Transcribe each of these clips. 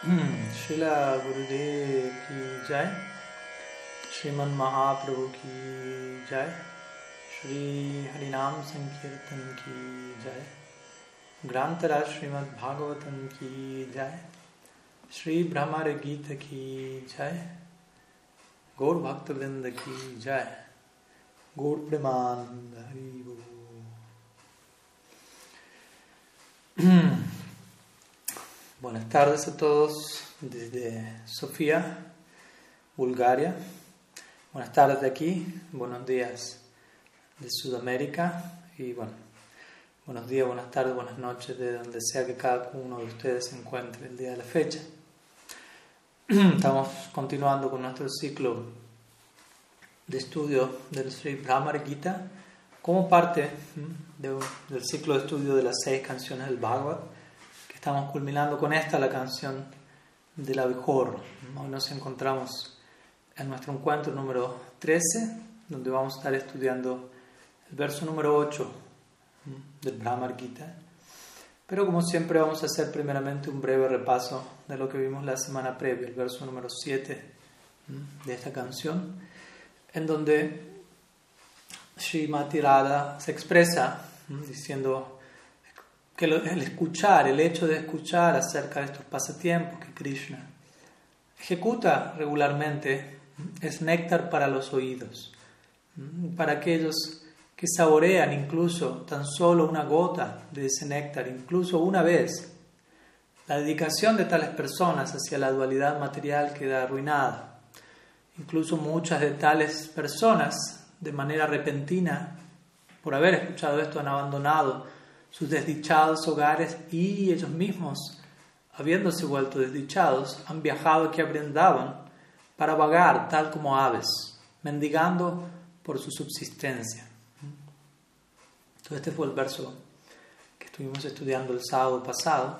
Srila Gurudev ki jai, Sriman Mahaprabhu ki jai, Shri Harinam Sankirtan ki jai, Grantara Srimad Bhagavatam ki jai, Shri Brahmara Gita ki jai, Gaur Bhaktivinoda ki jai, Gaur Premananda Hari Bol. Buenas tardes a todos desde Sofía, Bulgaria. Buenas tardes de aquí, buenos días de Sudamérica y bueno, buenos días, buenas tardes, buenas noches de donde sea que cada uno de ustedes se encuentre el día de la fecha. Estamos continuando con nuestro ciclo de estudio del Sri Brahmar Gita como parte del ciclo de estudio de las seis canciones del Bhagavad Estamos culminando con esta la canción de la abejorro. Hoy nos encontramos en nuestro encuentro número 13, donde vamos a estar estudiando el verso número 8 del Brahmar Gita. Pero como siempre vamos a hacer primeramente un breve repaso de lo que vimos la semana previa, el verso número 7 de esta canción, en donde Srimati Radha se expresa diciendo que el escuchar, el hecho de escuchar acerca de estos pasatiempos que Krishna ejecuta regularmente es néctar para los oídos, para aquellos que saborean incluso tan solo una gota de ese néctar, incluso una vez. La dedicación de tales personas hacia la dualidad material queda arruinada. Incluso muchas de tales personas, de manera repentina, por haber escuchado esto, han abandonado sus desdichados hogares y ellos mismos, habiéndose vuelto desdichados, han viajado aquí a Brindavan para vagar tal como aves, mendigando por su subsistencia. Entonces este fue el verso que estuvimos estudiando el sábado pasado,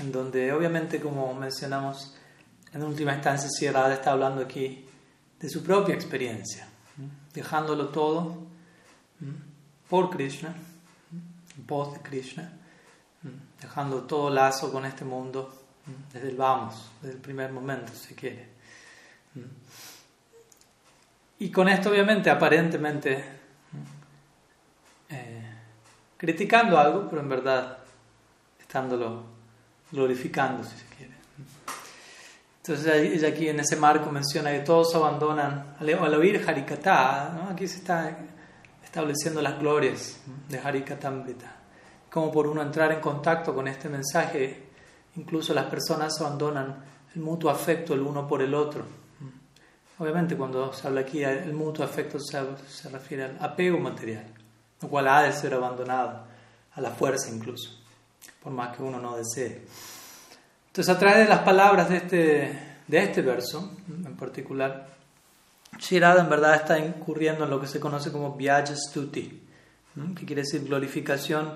en donde obviamente como mencionamos en última instancia Sierra está hablando aquí de su propia experiencia, dejándolo todo por Krishna voz de Krishna, mm, dejando todo lazo con este mundo mm, desde el vamos, desde el primer momento, si quiere. Mm. Y con esto, obviamente, aparentemente eh, criticando algo, pero en verdad estándolo glorificando, si se quiere. Entonces ella aquí en ese marco menciona que todos abandonan, al, oír Harikata, ¿no? aquí se está estableciendo las glorias de Harikatamrita. Como por uno entrar en contacto con este mensaje, incluso las personas abandonan el mutuo afecto el uno por el otro. Obviamente cuando se habla aquí el mutuo afecto se, se refiere al apego material, lo cual ha de ser abandonado, a la fuerza incluso, por más que uno no desee. Entonces a través de las palabras de este, de este verso en particular, Shirada en verdad está incurriendo en lo que se conoce como Vyajastuti, que quiere decir glorificación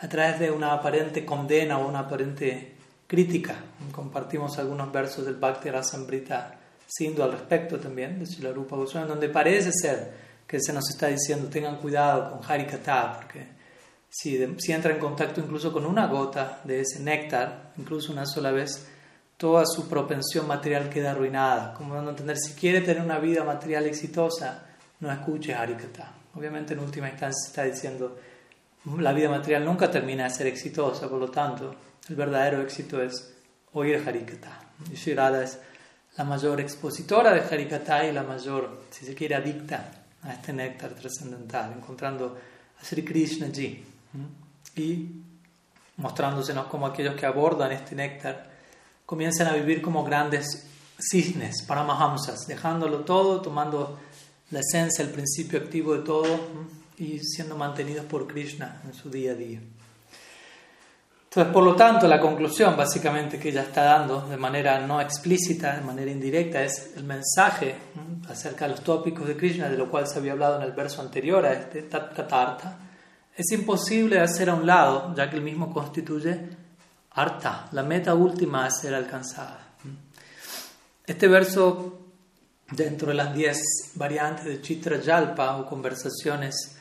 a través de una aparente condena o una aparente crítica. Compartimos algunos versos del Bhakti Rasamrita siendo al respecto también, de Shilarupa Goswami, donde parece ser que se nos está diciendo tengan cuidado con Harikata, porque si entra en contacto incluso con una gota de ese néctar, incluso una sola vez, toda su propensión material queda arruinada. Como dando a entender, si quiere tener una vida material exitosa, no escuche Harikata. Obviamente, en última instancia, está diciendo, la vida material nunca termina de ser exitosa, por lo tanto, el verdadero éxito es oír Harikata. Y Shirada es la mayor expositora de Harikata y la mayor, si se quiere, adicta a este néctar trascendental, encontrando a Sri Krishna allí y mostrándosenos como aquellos que abordan este néctar comienzan a vivir como grandes cisnes, paramahamsas, dejándolo todo, tomando la esencia, el principio activo de todo y siendo mantenidos por Krishna en su día a día. Entonces, por lo tanto, la conclusión básicamente que ella está dando de manera no explícita, de manera indirecta, es el mensaje acerca de los tópicos de Krishna, de lo cual se había hablado en el verso anterior a este Tat Es imposible hacer a un lado, ya que el mismo constituye la meta última a ser alcanzada. Este verso, dentro de las diez variantes de Chitra Yalpa o conversaciones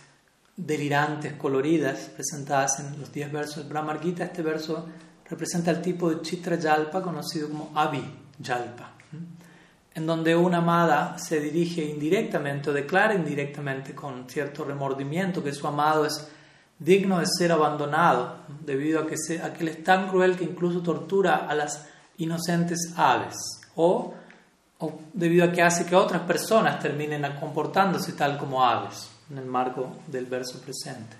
delirantes, coloridas, presentadas en los diez versos del Brahmar Gita, este verso representa el tipo de Chitra Yalpa conocido como Avi Yalpa, en donde una amada se dirige indirectamente o declara indirectamente con cierto remordimiento que su amado es digno de ser abandonado debido a que, se, a es tan cruel que incluso tortura a las inocentes aves o, o debido a que hace que otras personas terminen comportándose tal como aves en el marco del verso presente.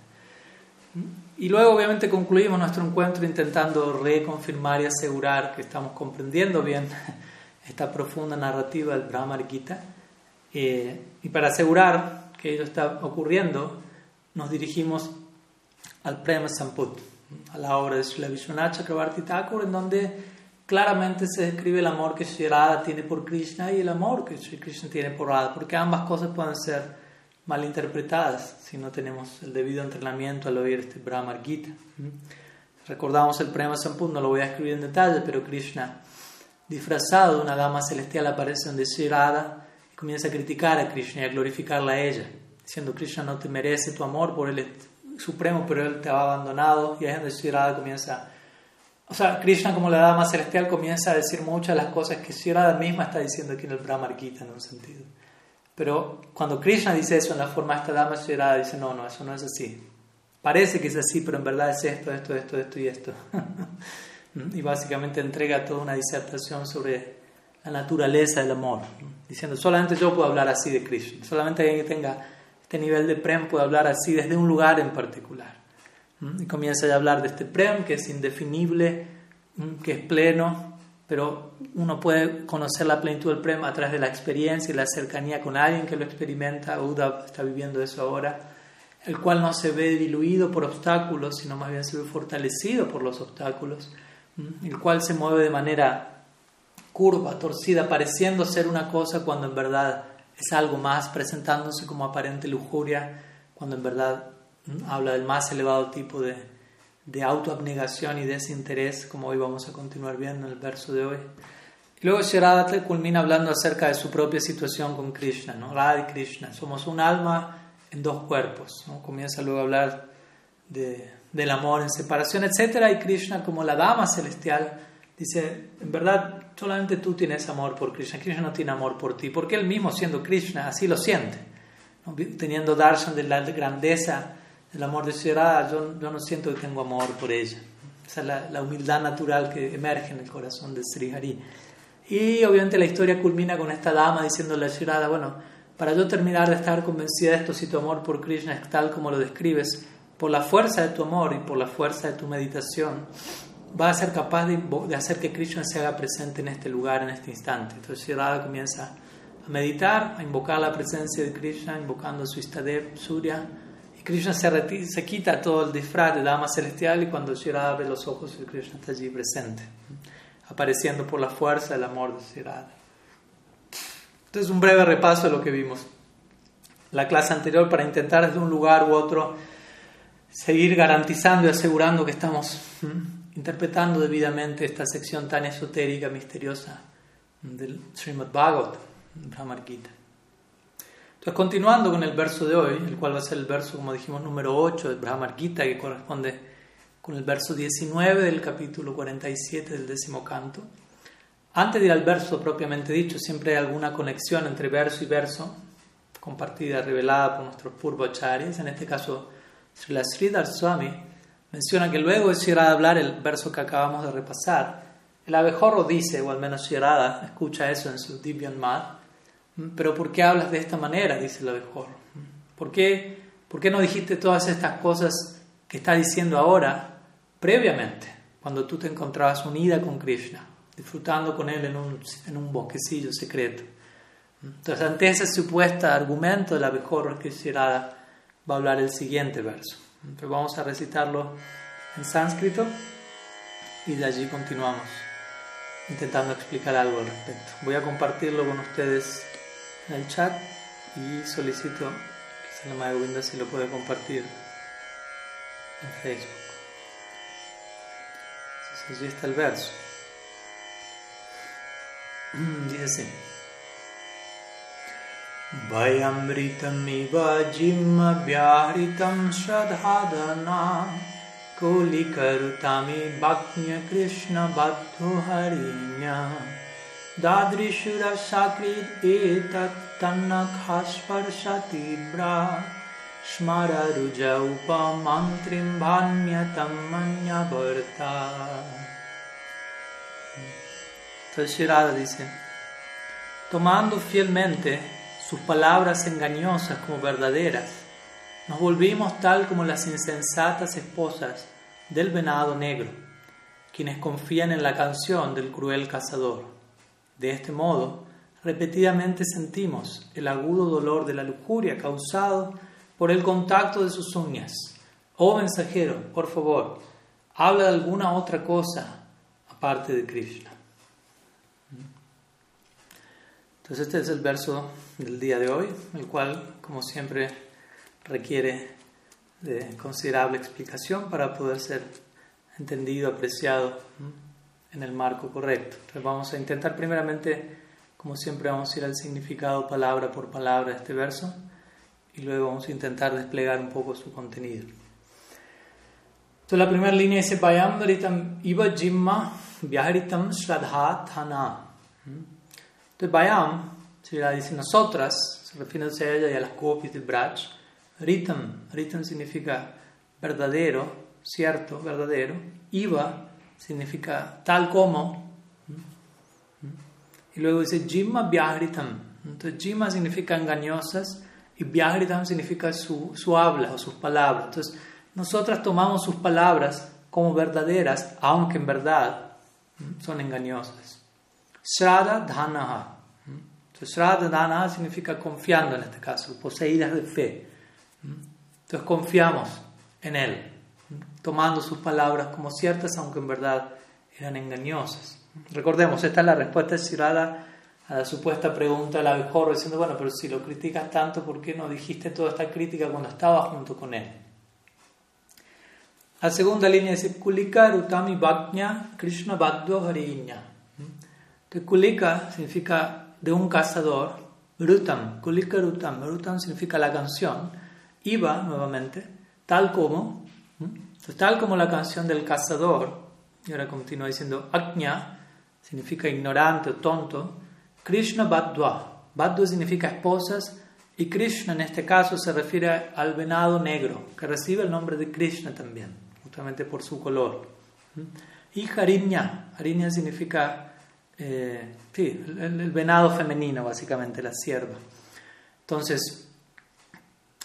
Y luego obviamente concluimos nuestro encuentro intentando reconfirmar y asegurar que estamos comprendiendo bien esta profunda narrativa del Brahma Gita. Eh, y para asegurar que ello está ocurriendo, nos dirigimos al Prema Samput, a la obra de Srila Vishwanath Chakrabarti Thakur, en donde claramente se describe el amor que Sri tiene por Krishna y el amor que Sri Krishna tiene por Radha, porque ambas cosas pueden ser malinterpretadas si no tenemos el debido entrenamiento al oír este Brahma Gita. Recordamos el Prema Samput, no lo voy a escribir en detalle, pero Krishna, disfrazado de una dama celestial, aparece donde Sri comienza a criticar a Krishna y a glorificarla a ella, diciendo: Krishna no te merece tu amor, por él supremo, pero él te ha abandonado. Y ahí es donde comienza. O sea, Krishna, como la dama celestial, comienza a decir muchas de las cosas que Sri Radha misma está diciendo aquí en el Brahma Gita, en un sentido. Pero cuando Krishna dice eso en la forma de esta dama, Radha dice, no, no, eso no es así. Parece que es así, pero en verdad es esto, esto, esto, esto y esto. y básicamente entrega toda una disertación sobre la naturaleza del amor, diciendo, solamente yo puedo hablar así de Krishna, solamente alguien que tenga este nivel de prem puede hablar así desde un lugar en particular. Y comienza a hablar de este prem que es indefinible, que es pleno, pero uno puede conocer la plenitud del prema a través de la experiencia y la cercanía con alguien que lo experimenta. Uda está viviendo eso ahora, el cual no se ve diluido por obstáculos, sino más bien se ve fortalecido por los obstáculos, el cual se mueve de manera curva, torcida, pareciendo ser una cosa cuando en verdad es algo más, presentándose como aparente lujuria, cuando en verdad habla del más elevado tipo de, de autoabnegación y desinterés, como hoy vamos a continuar viendo en el verso de hoy. luego Shirada culmina hablando acerca de su propia situación con Krishna, ¿no? Radha y Krishna. Somos un alma en dos cuerpos. Comienza luego a hablar de, del amor en separación, etc. Y Krishna, como la dama celestial, dice, en verdad, solamente tú tienes amor por Krishna. Krishna no tiene amor por ti, porque él mismo, siendo Krishna, así lo siente. Teniendo darshan de la grandeza el amor de Shirada, yo, yo no siento que tengo amor por ella. Esa es la, la, humildad natural que emerge en el corazón de Sri Hari. Y obviamente la historia culmina con esta dama diciéndole a Shirada, bueno, para yo terminar de estar convencida de esto, si tu amor por Krishna es tal como lo describes, por la fuerza de tu amor y por la fuerza de tu meditación, vas a ser capaz de, hacer que Krishna se haga presente en este lugar, en este instante. Entonces Shirada comienza a meditar, a invocar la presencia de Krishna, invocando su Istadev, Surya, Krishna se, se quita todo el disfraz de dama celestial y cuando Shirada abre los ojos, Krishna está allí presente, apareciendo por la fuerza del amor de Shirada. Entonces, un breve repaso de lo que vimos. La clase anterior, para intentar desde un lugar u otro seguir garantizando y asegurando que estamos interpretando debidamente esta sección tan esotérica, misteriosa del Srimad Bhagavat, Brahma Gita. Entonces, continuando con el verso de hoy, el cual va a ser el verso, como dijimos, número 8 del Brahma Gita, que corresponde con el verso 19 del capítulo 47 del décimo canto. Antes de ir al verso propiamente dicho, siempre hay alguna conexión entre verso y verso, compartida, revelada por nuestros purvacharyas. En este caso, Srila Sridhar Swami menciona que luego de Shirada hablar el verso que acabamos de repasar, el abejorro dice, o al menos Shirada escucha eso en su Divyan Mad, pero ¿por qué hablas de esta manera? Dice el abejorro. ¿Por qué, ¿Por qué no dijiste todas estas cosas que está diciendo ahora previamente, cuando tú te encontrabas unida con Krishna, disfrutando con él en un, en un bosquecillo secreto? Entonces, ante ese supuesto argumento del abejorro quisiera va a hablar el siguiente verso. Entonces, vamos a recitarlo en sánscrito y de allí continuamos intentando explicar algo al respecto. Voy a compartirlo con ustedes en el chat y solicito que la Windows si lo puede compartir en Facebook. Entonces allí está el verso. Dice así. Vayamritam iva jimma vyahritam shradhadana Kulikarutami Bhaknya Krishna Bhattu Harinya Dadrishura Sakrit Etat Tannakhaspar Bra Smara Ruja Upa Mantrim Bhanyatam Varta Entonces Shirada dice, tomando fielmente sus palabras engañosas como verdaderas, nos volvimos tal como las insensatas esposas del venado negro, quienes confían en la canción del cruel cazador. De este modo, repetidamente sentimos el agudo dolor de la lujuria causado por el contacto de sus uñas. Oh mensajero, por favor, habla de alguna otra cosa aparte de Krishna. Entonces este es el verso del día de hoy, el cual, como siempre, requiere de considerable explicación para poder ser entendido, apreciado en el marco correcto. Entonces vamos a intentar primeramente, como siempre, vamos a ir al significado palabra por palabra de este verso y luego vamos a intentar desplegar un poco su contenido. Entonces la primera línea dice Bayam Iva Jimma Vyaharitam Shradha Thana. Entonces Bayam, se dice nosotras, se refiere a ella y a las copias del Braj, Ritam, ritam significa verdadero, cierto, verdadero. Iva significa tal como. Y luego dice Jima Vyahritam. Entonces Jima significa engañosas y Vyahritam significa su, su habla o sus palabras. Entonces nosotras tomamos sus palabras como verdaderas, aunque en verdad son engañosas. Shraddha Dhanaha. Entonces Shraddha Dhanaha significa confiando en este caso, poseídas de fe. Entonces confiamos en Él, tomando sus palabras como ciertas, aunque en verdad eran engañosas. Recordemos, esta es la respuesta de a la supuesta pregunta del abejorro, diciendo, bueno, pero si lo criticas tanto, ¿por qué no dijiste toda esta crítica cuando estaba junto con Él? La segunda línea dice, Kulika Rutami Bhaknya Krishna Bhaddo Harinya. Que Kulika significa de un cazador, Rutam, Kulika Rutam, Rutam significa la canción, iba nuevamente, tal como, tal como la canción del cazador, y ahora continúa diciendo, Ajna significa ignorante o tonto, Krishna Badwa, Badwa significa esposas, y Krishna en este caso se refiere al venado negro, que recibe el nombre de Krishna también, justamente por su color. Y Harinya, Harinya significa eh, sí, el, venado femenino, básicamente, la sierva. Entonces,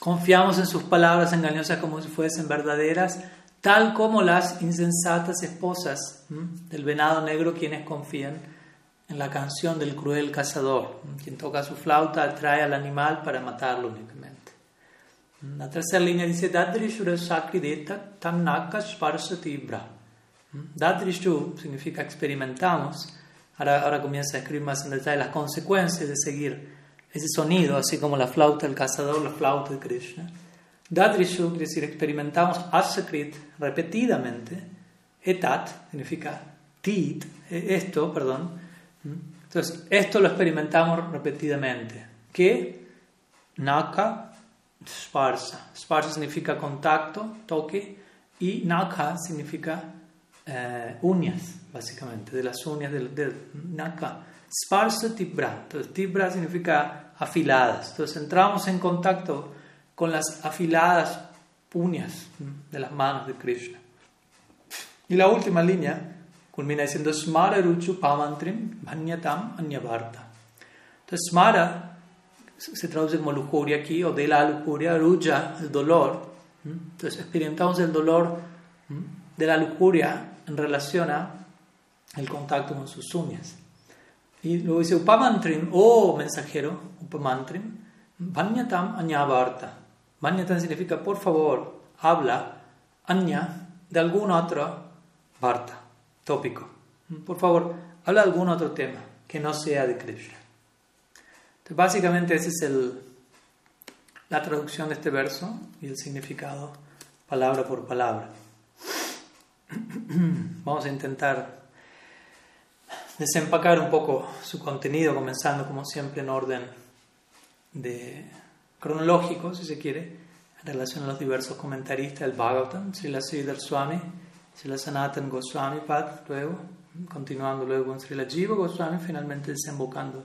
Confiamos en sus palabras engañosas como si fuesen verdaderas, tal como las insensatas esposas del venado negro quienes confían en la canción del cruel cazador, quien toca su flauta atrae al animal para matarlo únicamente. La tercera línea dice Dadrishura. Dadrishu significa experimentamos. Ahora, ahora comienza a escribir más en detalle las consecuencias de seguir ese sonido, así como la flauta del cazador, la flauta de Krishna. Dadrishu quiere decir experimentamos asakrit repetidamente. Etat significa tit, e, esto, perdón. Entonces, esto lo experimentamos repetidamente. Que naka sparsa. Sparsa significa contacto, toque, y naka significa eh, uñas, básicamente, de las uñas del, del naka. Sparsa tibra. Entonces, tibra significa afiladas. Entonces entramos en contacto con las afiladas uñas de las manos de Krishna. Y la última línea culmina diciendo Smara Ruchu Pamantrim Bhanyatam Anyavarta. Entonces Smara se traduce como lujuria aquí, o de la lujuria, Ruja, el dolor. Entonces experimentamos el dolor de la lujuria en relación a el contacto con sus uñas. Y luego dice Upamantrim, oh mensajero, Upamantrim, Banyatam Anyavarta. Banyatam significa por favor, habla, de algún otro Varta, tópico. Por favor, habla de algún otro tema que no sea de Krishna. Entonces, básicamente, esa es el, la traducción de este verso y el significado palabra por palabra. Vamos a intentar desempacar un poco su contenido, comenzando como siempre en orden de cronológico, si se quiere, en relación a los diversos comentaristas del Bhagavatam, Srila Sridhar Swami, Srila Sanatan Goswami Pad, luego, continuando luego con Srila Jiva Goswami, finalmente desembocando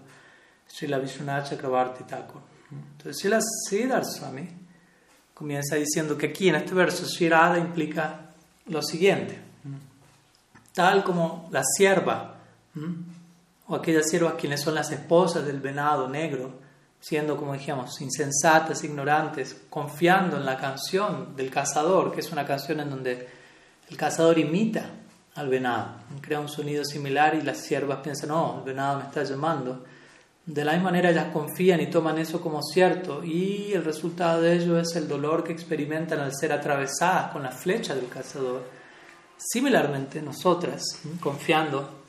Srila Vishwanath Chakravarti Thakur. Entonces Srila Sridhar Swami comienza diciendo que aquí en este verso Shirada implica lo siguiente, tal como la sierva, o aquellas siervas quienes son las esposas del venado negro, siendo, como dijimos, insensatas, ignorantes, confiando en la canción del cazador, que es una canción en donde el cazador imita al venado, crea un sonido similar y las siervas piensan, no, el venado me está llamando. De la misma manera ellas confían y toman eso como cierto y el resultado de ello es el dolor que experimentan al ser atravesadas con la flecha del cazador. Similarmente, nosotras, confiando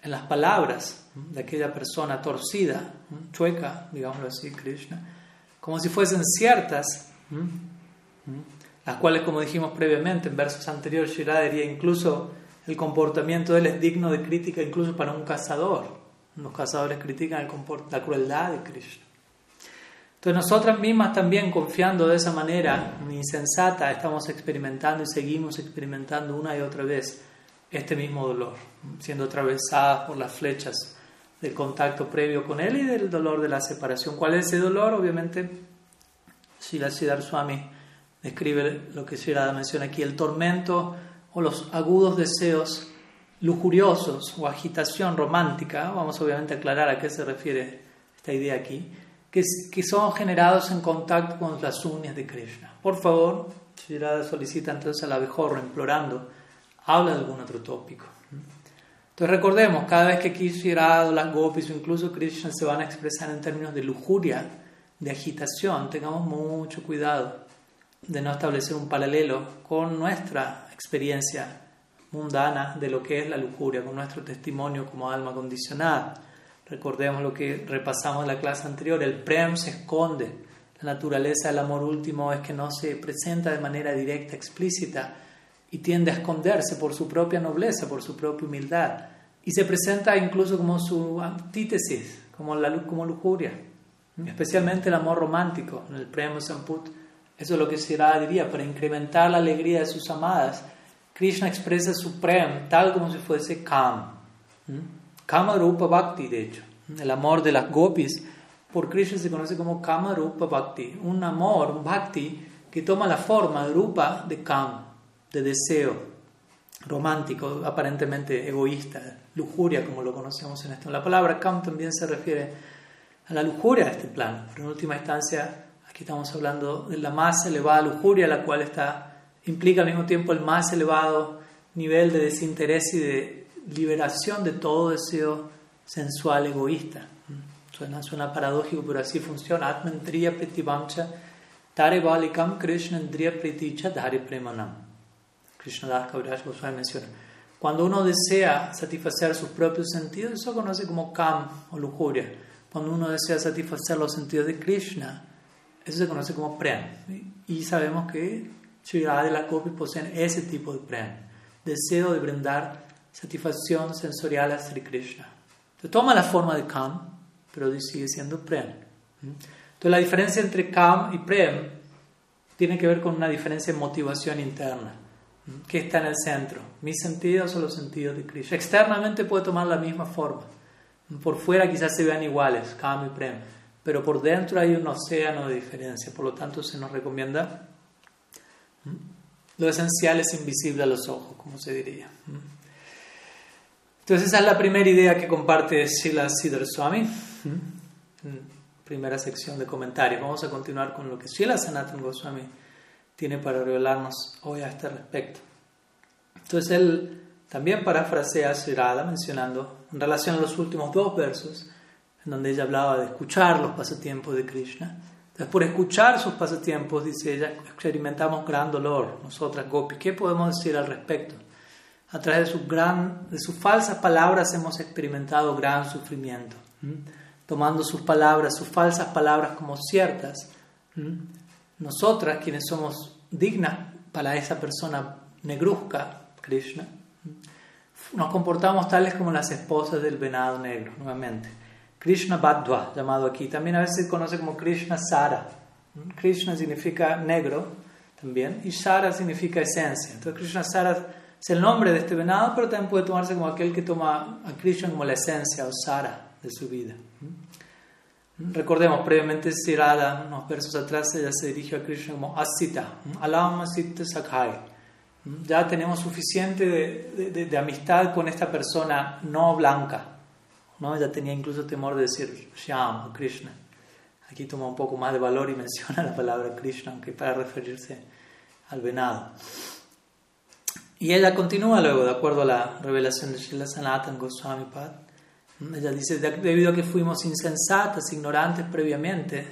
en las palabras de aquella persona torcida, chueca, digámoslo así, Krishna, como si fuesen ciertas, las cuales, como dijimos previamente en versos anteriores, Shirada diría incluso el comportamiento de él es digno de crítica incluso para un cazador. Los cazadores critican la crueldad de Krishna. Entonces nosotras mismas también confiando de esa manera insensata estamos experimentando y seguimos experimentando una y otra vez este mismo dolor, siendo atravesadas por las flechas del contacto previo con él y del dolor de la separación. ¿Cuál es ese dolor? Obviamente, Srila Siddhar Swami describe lo que Shirada menciona aquí, el tormento o los agudos deseos lujuriosos o agitación romántica. Vamos obviamente a aclarar a qué se refiere esta idea aquí, que, que son generados en contacto con las uñas de Krishna. Por favor, Shirada solicita entonces al abejorro implorando habla de algún otro tópico. Entonces recordemos, cada vez que aquí las gopis o incluso Krishna se van a expresar en términos de lujuria, de agitación, tengamos mucho cuidado de no establecer un paralelo con nuestra experiencia mundana de lo que es la lujuria, con nuestro testimonio como alma condicionada. Recordemos lo que repasamos en la clase anterior, el prem se esconde, la naturaleza del amor último es que no se presenta de manera directa, explícita, y tiende a esconderse por su propia nobleza, por su propia humildad. Y se presenta incluso como su antítesis, como, la, como lujuria, especialmente el amor romántico, en el Prema Samput. Eso es lo que Sirada diría, para incrementar la alegría de sus amadas. Krishna expresa su prem tal como si fuese Kam. Kama Rupa Bhakti, de hecho. El amor de las gopis por Krishna se conoce como Kama Rupa Bhakti. Un amor, un Bhakti, que toma la forma de Rupa de Kam de deseo romántico, aparentemente egoísta, lujuria como lo conocemos en esto. La palabra Kam también se refiere a la lujuria de este plano, pero en última instancia aquí estamos hablando de la más elevada lujuria, la cual está, implica al mismo tiempo el más elevado nivel de desinterés y de liberación de todo deseo sensual egoísta. Suena, suena paradójico, pero así funciona. Atmendriya pretivancha tare balikam krishnandriya preticha dhari premanam. Krishnadas Kaviraj Goswami menciona. Cuando uno desea satisfacer sus propios sentidos, eso se conoce como kam o lujuria. Cuando uno desea satisfacer los sentidos de Krishna, eso se conoce como prem. Y sabemos que Shirada y la Gopi poseen ese tipo de prem, deseo de brindar satisfacción sensorial a Sri Krishna. Entonces, toma la forma de kam, pero sigue siendo prem. Entonces la diferencia entre kam y prem tiene que ver con una diferencia en motivación interna. ¿Qué está en el centro? ¿Mis sentidos o los sentidos de Krishna? Externamente puede tomar la misma forma. Por fuera quizás se vean iguales, Kama y Prem, pero por dentro hay un océano de diferencia. Por lo tanto, se nos recomienda lo esencial es invisible a los ojos, como se diría. Entonces, esa es la primera idea que comparte Sila Siddhar Swami. Primera sección de comentarios. Vamos a continuar con lo que Sila Sanatan Goswami tiene para revelarnos hoy a este respecto. Entonces él también parafrasea a Sirada mencionando, en relación a los últimos dos versos, en donde ella hablaba de escuchar los pasatiempos de Krishna. Por escuchar sus pasatiempos, dice ella, experimentamos gran dolor, nosotras, Gopi. ¿Qué podemos decir al respecto? A través de, sus gran, de sus falsas palabras hemos experimentado gran sufrimiento. Tomando sus palabras, sus falsas palabras como ciertas, nosotras, quienes somos dignas para esa persona negruzca, Krishna, nos comportamos tales como las esposas del venado negro, nuevamente. Krishna Badwa, llamado aquí, también a veces se conoce como Krishna Sara, Krishna significa negro también y Sara significa esencia. Entonces Krishna Sara es el nombre de este venado, pero también puede tomarse como aquel que toma a Krishna como la esencia o Sara de su vida. Recordemos, previamente Sirada, unos versos atrás, ella se dirigió a Krishna como Asita, Alam Asita Sakhai. Ya tenemos suficiente de, amistad con esta persona no blanca. ¿No? Ella tenía incluso temor de decir Shyam o Krishna. Aquí toma un poco más de valor y menciona la palabra Krishna, aunque para referirse al venado. Y ella continúa luego, de acuerdo a la revelación de Srila Sanatan Goswami Pad. Ella dice, debido a que fuimos insensatas, ignorantes previamente,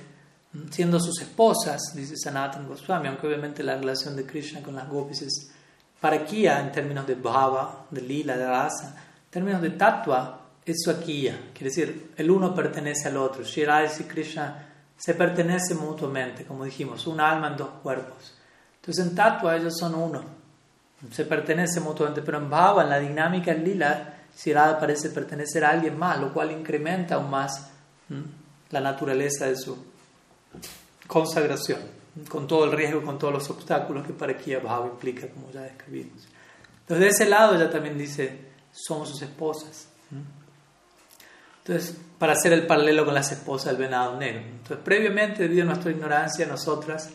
siendo sus esposas, dice Sanatan Goswami, aunque obviamente la relación de Krishna con las gopis es parakia en términos de bhava, de lila, de rasa, en términos de tattva, es swakiya, quiere decir, el uno pertenece al otro. Shirada y Krishna se pertenecen mutuamente, como dijimos, un alma en dos cuerpos. Entonces en tattva ellos son uno se pertenece mutuamente, pero en Bhava, en la dinámica en Lila, Sirada parece pertenecer a alguien más, lo cual incrementa aún más la naturaleza de su consagración, con todo el riesgo, con todos los obstáculos que para aquí Bhava implica, como ya describimos. Entonces, de ese lado, ella también dice: somos sus esposas. Entonces, para hacer el paralelo con las esposas del venado negro. Entonces, previamente, debido a nuestra ignorancia, nosotras,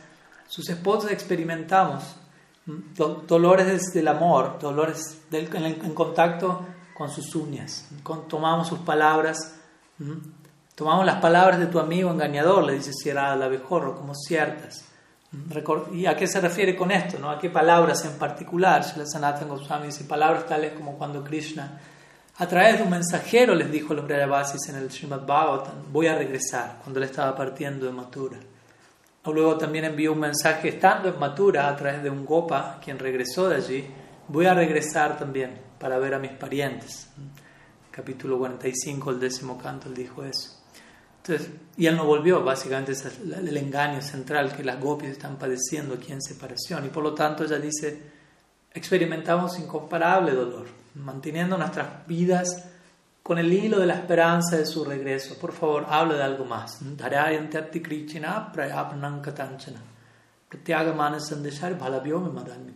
sus esposas, experimentamos dolores del amor, dolores en, contacto con sus uñas. tomamos sus palabras, tomamos las palabras de tu amigo engañador, le dice Sierra al abejorro, como ciertas. ¿Y a qué se refiere con esto? ¿no? ¿A qué palabras en particular? la Sanatan Goswami dice palabras tales como cuando Krishna, a través de un mensajero, les dijo los Brayavasis en el Srimad Bhagavatam, voy a regresar, cuando él estaba partiendo de Mathura. Luego también envió un mensaje estando en Matura a través de un Gopa, quien regresó de allí. Voy a regresar también para ver a mis parientes. Capítulo 45, el décimo canto, él dijo eso. Entonces, y él no volvió, básicamente es el engaño central que las gopis están padeciendo aquí en separación. Y por lo tanto ella dice, experimentamos incomparable dolor, manteniendo nuestras vidas con el hilo de la esperanza de su regreso. Por favor, habla de algo más.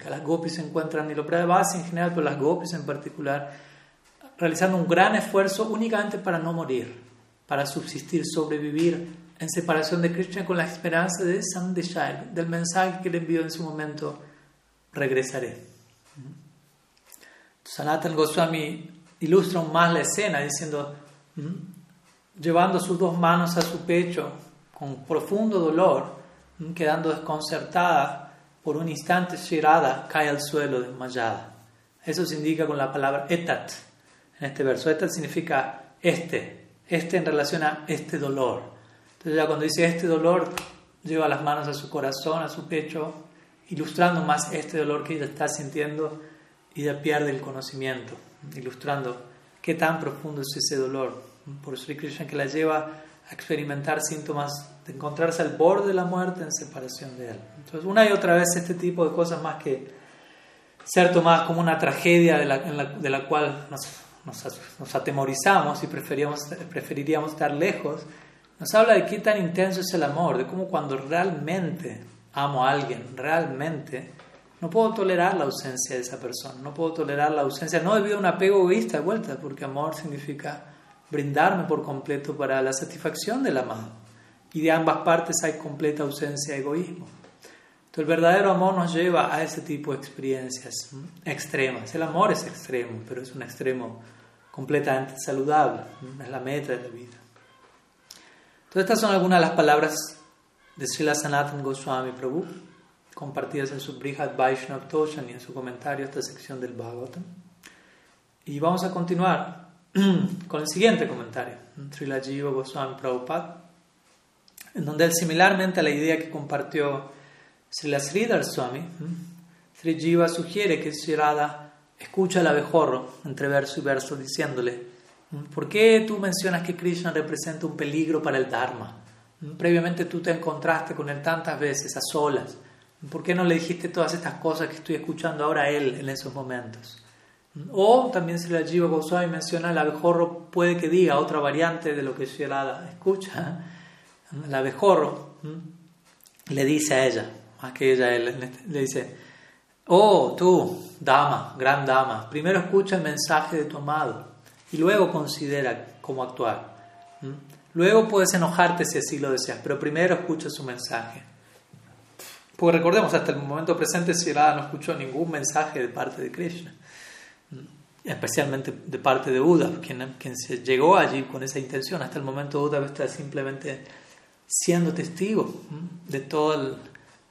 Las gopis se encuentran, y lo base en general, pero las gopis en particular, realizando un gran esfuerzo únicamente para no morir, para subsistir, sobrevivir en separación de Krishna con la esperanza de Sandeshar, del mensaje que le envió en su momento, regresaré. Sanatan Goswami ilustra más la escena diciendo, mm, llevando sus dos manos a su pecho con profundo dolor, mm, quedando desconcertada, por un instante Shirada cae al suelo desmayada. Eso se indica con la palabra etat en este verso. Etat significa este, este en relación a este dolor. Entonces ya cuando dice este dolor, lleva las manos a su corazón, a su pecho, ilustrando más este dolor que ella está sintiendo y ya pierde el conocimiento ilustrando qué tan profundo es ese dolor por Sri Krishna que la lleva a experimentar síntomas de encontrarse al borde de la muerte en separación de él. Entonces, una y otra vez este tipo de cosas más que ser tomadas como una tragedia de la, de la cual nos, nos, atemorizamos y preferiríamos estar lejos, nos habla de qué tan intenso es el amor, de cómo cuando realmente amo a alguien, realmente no puedo tolerar la ausencia de esa persona, no puedo tolerar la ausencia, no debido a un apego egoísta de vuelta, porque amor significa brindarme por completo para la satisfacción del amado. Y de ambas partes hay completa ausencia de egoísmo. Entonces el verdadero amor nos lleva a ese tipo de experiencias extremas. El amor es extremo, pero es un extremo completamente saludable, es la meta de la vida. Entonces estas son algunas de las palabras de Srila Sanatan Goswami Prabhu compartidas en su Brihad Vaishnav Toshan y en su comentario a esta sección del Bhagavatam. Y vamos a continuar con el siguiente comentario, Srila Jiva Goswami Prabhupada, en donde él, similarmente a la idea que compartió Srila Sridhar Swami, Sri Jiva sugiere que Sri Radha escucha al abejorro entre verso y verso diciéndole, ¿por qué tú mencionas que Krishna representa un peligro para el Dharma? Previamente tú te encontraste con él tantas veces a solas ¿Por qué no le dijiste todas estas cosas que estoy escuchando ahora a él en esos momentos? O también se la Jiva Goswami menciona, el abejorro puede que diga otra variante de lo que Shirada escucha. El abejorro le dice a ella, más que ella, le dice, oh tú, dama, gran dama, primero escucha el mensaje de tu amado y luego considera cómo actuar. Luego puedes enojarte si así lo deseas, pero primero escucha su mensaje. Porque recordemos, hasta el momento presente Sirada no escuchó ningún mensaje de parte de Krishna, especialmente de parte de Uddhav, quien, quien se llegó allí con esa intención. Hasta el momento Uddhav está simplemente siendo testigo de toda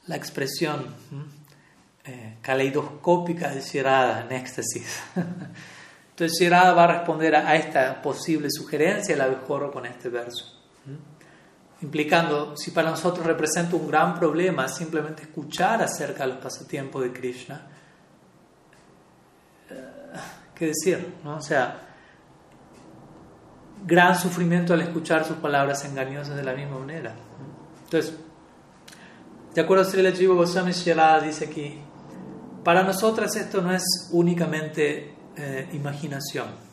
la expresión eh, caleidoscópica de Shirada en éxtasis. Entonces Shirada va a responder a esta posible sugerencia del abejorro con este verso implicando si para nosotros representa un gran problema simplemente escuchar acerca de los pasatiempos de Krishna, eh, ¿qué decir? ¿no? O sea, gran sufrimiento al escuchar sus palabras engañosas de la misma manera. Entonces, de acuerdo a Srila Jiva Goswami Shirada dice aquí, para nosotras esto no es únicamente eh, imaginación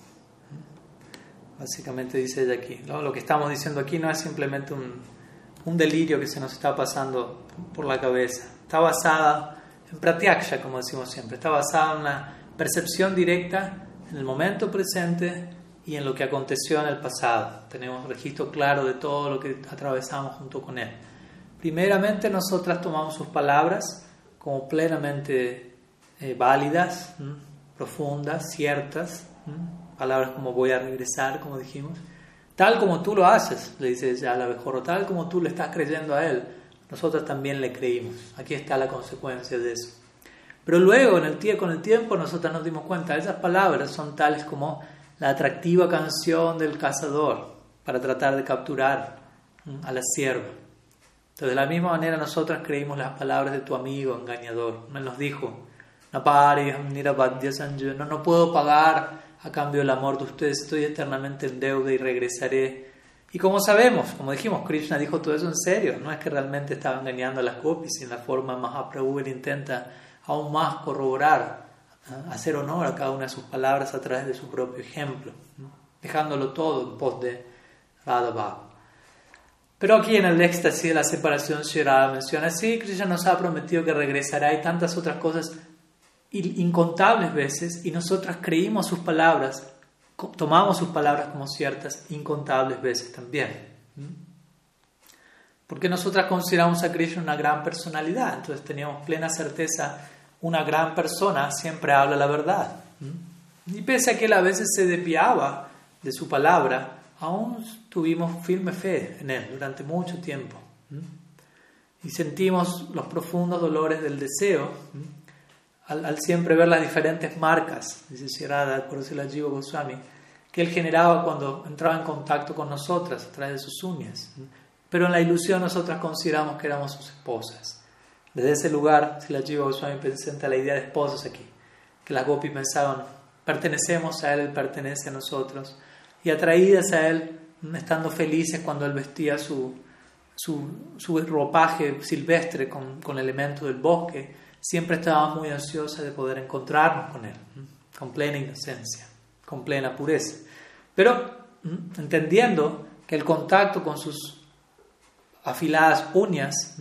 Básicamente dice ella aquí. Lo que estamos diciendo aquí no es simplemente un, delirio que se nos está pasando por la cabeza. Está basada en pratyaksha, como decimos siempre. Está basada en una percepción directa en el momento presente y en lo que aconteció en el pasado. Tenemos registro claro de todo lo que atravesamos junto con él. Primeramente, nosotras tomamos sus palabras como plenamente eh, válidas, profundas, ciertas palabras como voy a regresar, como dijimos, tal como tú lo haces, le dice ella a la mejor, tal como tú le estás creyendo a él, nosotros también le creímos. Aquí está la consecuencia de eso. Pero luego, en el, con el tiempo, nosotros nos dimos cuenta, esas palabras son tales como la atractiva canción del cazador para tratar de capturar a la sierva. Entonces, de la misma manera, nosotros creímos las palabras de tu amigo engañador. Él nos dijo, no no, no puedo pagar a cambio del amor de ustedes estoy eternamente en deuda y regresaré. Y como sabemos, como dijimos, Krishna dijo todo eso en serio, no es que realmente estaba engañando a las gopis, en la forma Mahaprabhu intenta aún más corroborar, hacer honor a cada una de sus palabras a través de su propio ejemplo, dejándolo todo en pos de Radha Pero aquí en el éxtasis de la separación, Shirada menciona, sí, Krishna nos ha prometido que regresará y tantas otras cosas incontables veces y nosotras creímos sus palabras, tomamos sus palabras como ciertas incontables veces también. Porque nosotras consideramos a Krishna una gran personalidad, entonces teníamos plena certeza, una gran persona siempre habla la verdad. Y pese a que él a veces se desviaba de su palabra, aún tuvimos firme fe en él durante mucho tiempo. Y sentimos los profundos dolores del deseo al, siempre ver las diferentes marcas, dice Shirada, por la Jiva Goswami, que él generaba cuando entraba en contacto con nosotras a través de sus uñas. Pero en la ilusión nosotras consideramos que éramos sus esposas. Desde ese lugar, si la Jiva Goswami presenta la idea de esposos aquí, que las gopis pensaban, pertenecemos a él, él pertenece a nosotros, y atraídas a él, estando felices cuando él vestía su, su, su ropaje silvestre con, con elementos del bosque, siempre estaba muy ansiosa de poder encontrarnos con Él, con plena inocencia, con plena pureza. Pero entendiendo que el contacto con sus afiladas uñas,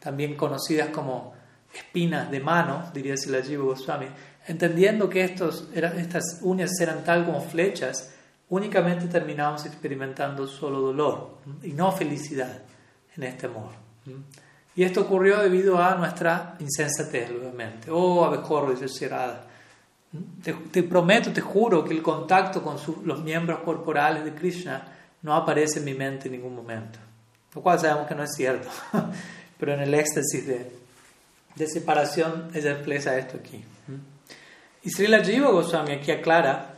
también conocidas como espinas de mano, diría Silajiva Goswami, entendiendo que estos, estas uñas eran tal como flechas, únicamente terminamos experimentando solo dolor y no felicidad en este amor. Y esto ocurrió debido a nuestra insensatez, obviamente. Oh, abejorro desesperada. Te, te, prometo, te juro que el contacto con los miembros corporales de Krishna no aparece en mi mente en ningún momento. Lo cual sabemos que no es cierto. Pero en el éxtasis de, de separación, ella expresa esto aquí. Y Srila Jiva Goswami aquí aclara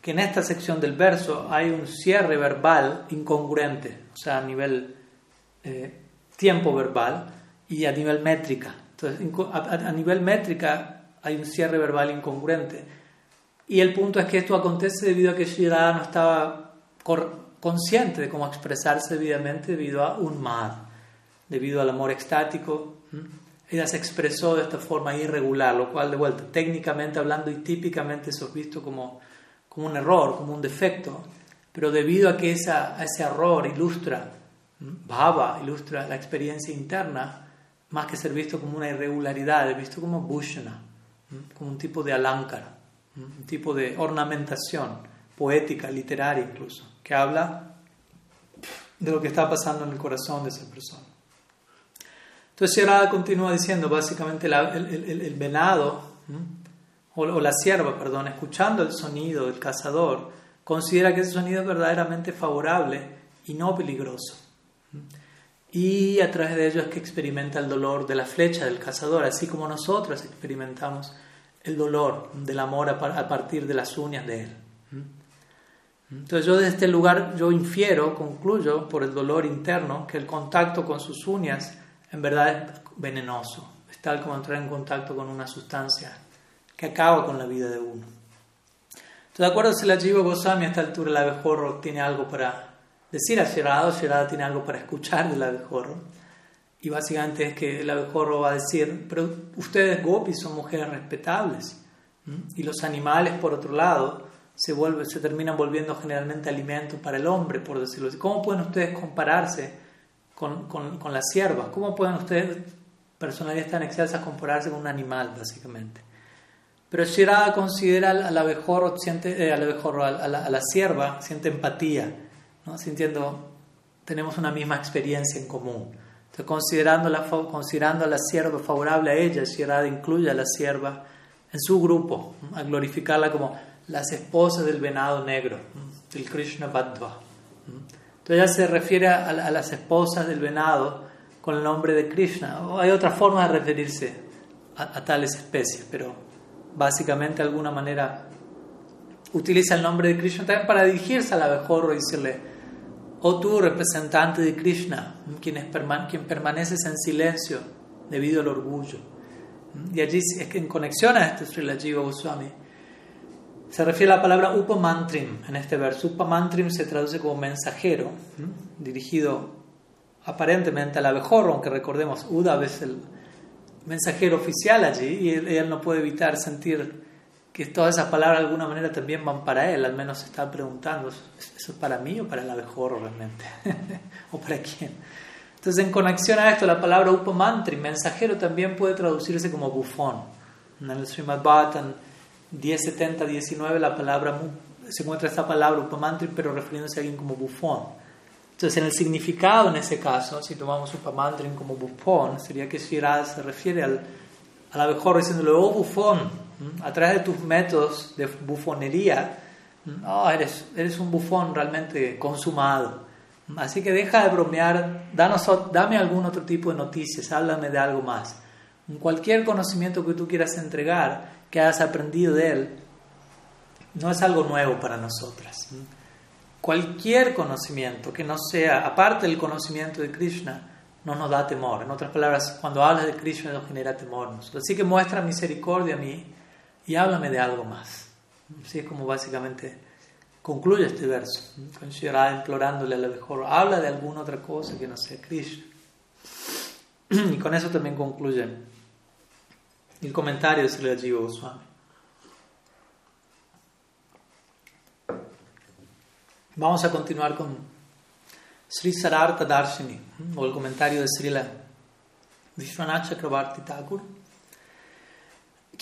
que en esta sección del verso hay un cierre verbal incongruente, o sea, a nivel eh, tiempo verbal y a nivel métrica. Entonces, a, nivel métrica hay un cierre verbal incongruente. Y el punto es que esto acontece debido a que Shirada no estaba consciente de cómo expresarse debidamente debido a un mad, debido al amor extático. Ella se expresó de esta forma irregular, lo cual, de vuelta, técnicamente hablando y típicamente eso es visto como, como un error, como un defecto. Pero debido a que esa, ese error ilustra Bhava ilustra la experiencia interna, más que ser visto como una irregularidad, es visto como bhushana, como un tipo de alankara, un tipo de ornamentación poética, literaria incluso, que habla de lo que está pasando en el corazón de esa persona. Entonces Sherada continúa diciendo básicamente el, el, venado o, o, la sierva, perdón, escuchando el sonido del cazador, considera que ese sonido es verdaderamente favorable y no peligroso. Y a través de ello es que experimenta el dolor de la flecha del cazador, así como nosotros experimentamos el dolor del amor a partir de las uñas de él. Entonces yo desde este lugar yo infiero, concluyo por el dolor interno que el contacto con sus uñas en verdad es venenoso, es tal como entrar en contacto con una sustancia que acaba con la vida de uno. Entonces, de acuerdo si la Jiva Goswami a esta altura el abejorro tiene algo para decir a Sherada, o Sherada tiene algo para escuchar del abejorro. Y básicamente es que el abejorro va a decir, pero ustedes gopis son mujeres respetables. Y los animales, por otro lado, se, vuelve, se terminan volviendo generalmente alimento para el hombre, por decirlo así. ¿Cómo pueden ustedes compararse con, con, con la sierva? ¿Cómo pueden ustedes, personalidades tan excelsas, compararse con un animal, básicamente? Pero Shirada considera al abejorro, siente, eh, al abejorro, a, la, a la sierva, siente empatía, ¿no? sintiendo, tenemos una misma experiencia en común. Entonces, considerando, la, considerando a la sierva favorable a ella, Shirada incluye a la sierva en su grupo, a glorificarla como las esposas del venado negro, del Krishna Badva. Entonces ella se refiere a, las esposas del venado con el nombre de Krishna. O hay otra forma de referirse a, tales especies, pero básicamente de alguna manera utiliza el nombre de Krishna también para dirigirse al abejorro y decirle, oh tú representante de Krishna, quien, es quien permaneces en silencio debido al orgullo. Y allí, en conexión a esto, Sri Jiva Goswami se refiere a la palabra upamantrim en este verso. Upamantrim se traduce como mensajero, dirigido aparentemente al abejorro, aunque recordemos, Uda es el mensajero oficial allí y él, no puede evitar sentir que todas esas palabras de alguna manera también van para él, al menos se está preguntando, ¿eso es para mí o para el abejorro realmente? ¿O para quién? Entonces, en conexión a esto, la palabra upamantrim, mensajero, también puede traducirse como bufón. En el Srimad Bhattan 1070-19 la palabra, se encuentra esta palabra upamantri, pero refiriéndose a alguien como bufón. Entonces, en el significado en ese caso, si tomamos upamantri como bufón, sería que Shirada se refiere al, al abejorro diciéndole, oh bufón, a través de tus métodos de bufonería, oh, eres, un bufón realmente consumado. Así que deja de bromear, danos, dame algún otro tipo de noticias, háblame de algo más. Cualquier conocimiento que tú quieras entregar, que has aprendido de Él no es algo nuevo para nosotras. Cualquier conocimiento que no sea, aparte del conocimiento de Krishna, no nos da temor. En otras palabras, cuando hablas de Krishna nos genera temor. Así que muestra misericordia a mí y háblame de algo más. Así es como básicamente concluye este verso. Con Shirada implorándole a lo mejor, habla de alguna otra cosa que no sea Krishna. Y con eso también concluye el comentario de Sri Jiva Goswami. Vamos a continuar con Sri Sarartha Darshini, o el comentario de Srila Vishwanath Chakrabarti Thakur,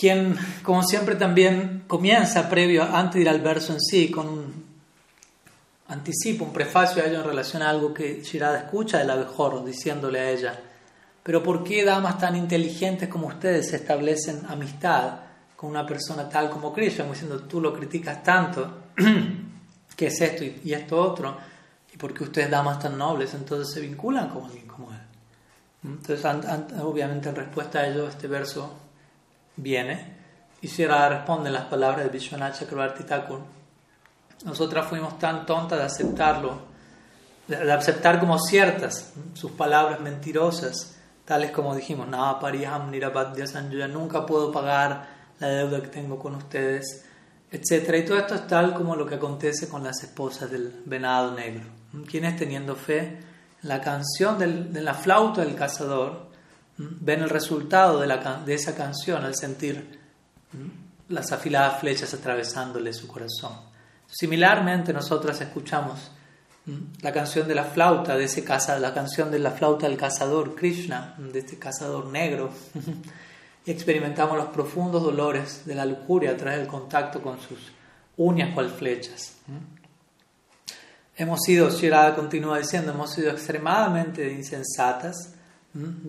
quien, como siempre, también comienza previo, antes de ir al verso en sí, con un anticipo, un prefacio a ello en relación a algo que Shirada escucha del abejorro, diciéndole a ella, pero ¿por qué damas tan inteligentes como ustedes establecen amistad con una persona tal como Krishna? Como diciendo, tú lo criticas tanto, ¿qué es esto y esto otro? ¿Y por qué ustedes damas tan nobles entonces se vinculan con alguien como él? Entonces, obviamente en respuesta a ello, este verso viene y Sierra responde las palabras de Vishwanath Chakrabarti Thakur. Nosotras fuimos tan tontas de aceptarlo, de aceptar como ciertas sus palabras mentirosas tales como dijimos, Pariham yo ya nunca puedo pagar la deuda que tengo con ustedes, etc. Y todo esto es tal como lo que acontece con las esposas del venado negro. Quienes teniendo fe en la canción de la flauta del cazador, ven el resultado de, esa canción al sentir las afiladas flechas atravesándole su corazón. Similarmente, nosotras escuchamos la canción de la flauta, de ese caza, la canción de la flauta del cazador Krishna, de este cazador negro, y experimentamos los profundos dolores de la lujuria a través del contacto con sus uñas cual flechas. Hemos sido, Shirada continúa diciendo, hemos sido extremadamente insensatas,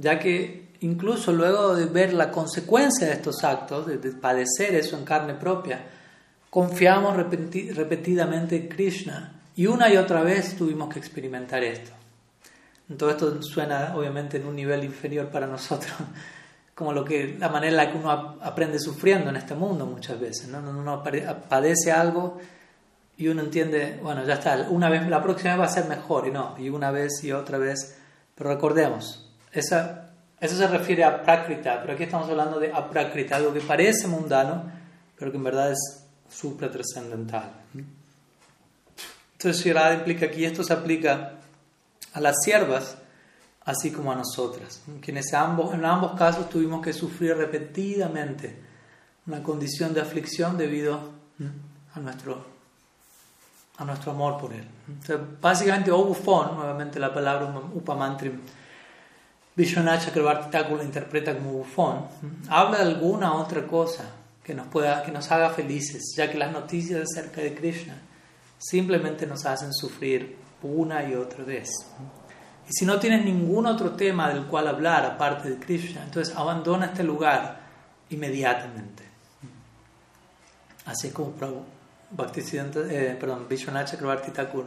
ya que incluso luego de ver la consecuencia de estos actos, de, padecer eso en carne propia, confiamos repetidamente en Krishna y una y otra vez tuvimos que experimentar esto. Todo esto suena obviamente en un nivel inferior para nosotros, como lo que, la manera en la que uno aprende sufriendo en este mundo muchas veces. ¿no? Uno padece algo y uno entiende, bueno, ya está, una vez, la próxima vez va a ser mejor, y no, y una vez y otra vez. Pero recordemos, esa, eso se refiere a prakrita, pero aquí estamos hablando de aprakrita, algo que parece mundano, pero que en verdad es supratrascendental. Entonces, Shirada implica aquí, esto se aplica a las siervas, así como a nosotras, quienes ambos, en ambos casos tuvimos que sufrir repetidamente una condición de aflicción debido a nuestro, a nuestro amor por Él. Entonces, básicamente, o bufón, nuevamente la palabra upamantrim, Vishwanath Chakrabarti interpreta como bufón, habla de alguna otra cosa que nos, pueda, que nos haga felices, ya que las noticias acerca de Krishna simplemente nos hacen sufrir una y otra vez. Y si no tienes ningún otro tema del cual hablar aparte de Krishna, entonces abandona este lugar inmediatamente. Así es como eh, Chakrabarti Thakur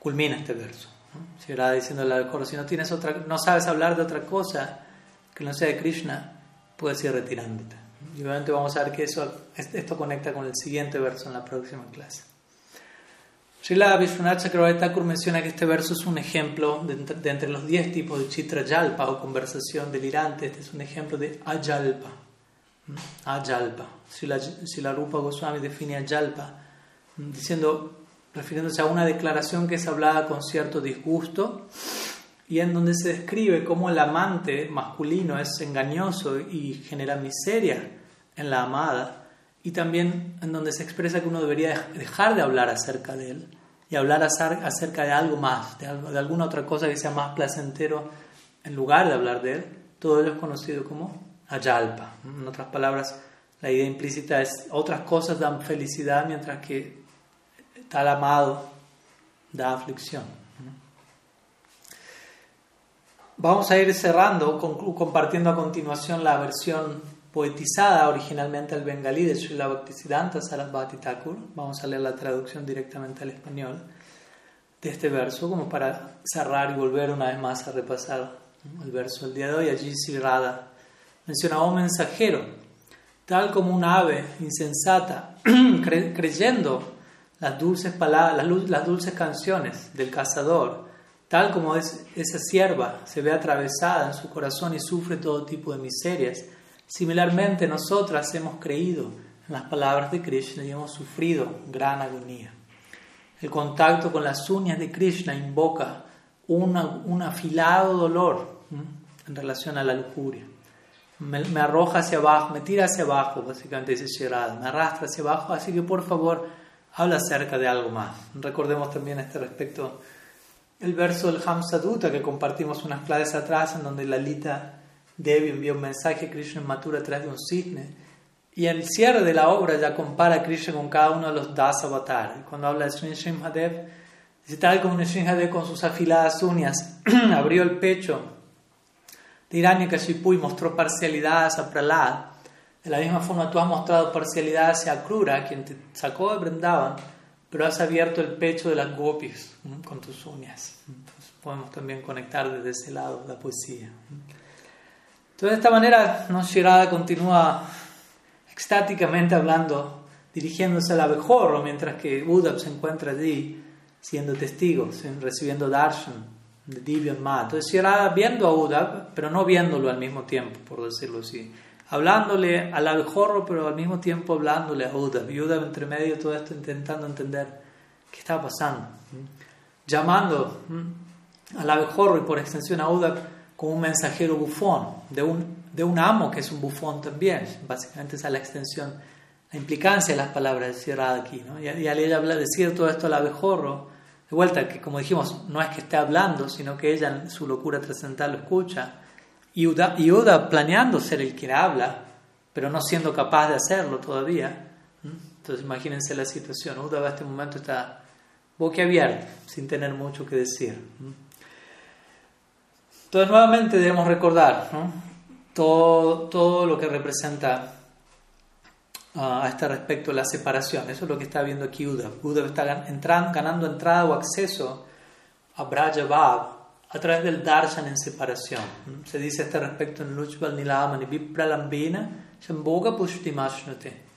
culmina este verso. Si era diciendo al coro, si no, tienes otra, no sabes hablar de otra cosa que no sea de Krishna, puedes ir retirándote. Y obviamente vamos a ver que eso, esto conecta con el siguiente verso en la próxima clase. Srila Vishwanath Chakravarti Thakur menciona que este verso es un ejemplo de, entre los 10 tipos de chitra yalpa o conversación delirante. Este es un ejemplo de ajalpa. ¿Mm? Ajalpa. la Rupa Goswami define ajalpa diciendo, refiriéndose a una declaración que es hablada con cierto disgusto y en donde se describe cómo el amante masculino es engañoso y genera miseria en la amada y también en donde se expresa que uno debería dejar de hablar acerca de él y hablar acerca de algo más, de, alguna otra cosa que sea más placentero en lugar de hablar de él, todo ello es conocido como ayalpa. En otras palabras, la idea implícita es otras cosas dan felicidad mientras que tal amado da aflicción. Vamos a ir cerrando, compartiendo a continuación la versión poetizada originalmente al bengalí de Srila Bhaktisiddhanta Sarasvati Thakur. Vamos a leer la traducción directamente al español de este verso, como para cerrar y volver una vez más a repasar el verso del día de hoy. Allí Sri Radha menciona, oh mensajero, tal como un ave insensata, creyendo las dulces palabras, las, dulces canciones del cazador, tal como es, esa sierva se ve atravesada en su corazón y sufre todo tipo de miserias, Similarmente, nosotras hemos creído en las palabras de Krishna y hemos sufrido gran agonía. El contacto con las uñas de Krishna invoca un afilado dolor en relación a la lujuria. Me, arroja hacia abajo, me tira hacia abajo, básicamente dice Shirada, me arrastra hacia abajo, así que por favor habla acerca de algo más. Recordemos también a este respecto el verso del Hamsaduta que compartimos unas clases atrás en donde Lalita Devi envía un mensaje a Krishna en Mathura a través de un cisne. Y el cierre de la obra ya compara a Krishna con cada uno de los das avatar. Cuando habla de Sri Srimhadev, dice tal como Srimhadev con sus afiladas uñas abrió el pecho de Hiranyakashipu y mostró parcialidad hacia Pralad. De la misma forma tú has mostrado parcialidad hacia Krura, quien te sacó de Brindavan, pero has abierto el pecho de las gopis con tus uñas. Entonces podemos también conectar desde ese lado la poesía. Entonces, de esta manera, ¿no? Shirada continúa extáticamente hablando, dirigiéndose al abejorro, mientras que Uddhav se encuentra allí siendo testigo, recibiendo darshan de Divyan Ma. Entonces, Shirada viendo a Uddhav, pero no viéndolo al mismo tiempo, por decirlo así. Hablándole al abejorro, pero al mismo tiempo hablándole a Uddhav. Y Uddhav, entre medio de todo esto, intentando entender qué estaba pasando. Llamando al abejorro y por extensión a Uddhav como un mensajero bufón, de un, de un amo que es un bufón también. Básicamente esa es la extensión, la implicancia de las palabras de aquí. ¿no? Y, al ella decir todo esto al abejorro, De vuelta, que como dijimos, no es que esté hablando, sino que ella en su locura trascendental lo escucha. Y Uda, planeando ser el que habla, pero no siendo capaz de hacerlo todavía. Entonces imagínense la situación. Uda a este momento está boquiabierto, sin tener mucho que decir. Entonces nuevamente debemos recordar todo, todo lo que representa a este respecto la separación. Eso es lo que está viendo aquí Uda. Uda está entrando, ganando entrada o acceso a Brajabhav a través del darshan en separación. Se dice a este respecto en Luchbal Nilamani Vipralambina Shambhoga Pushtimashnute.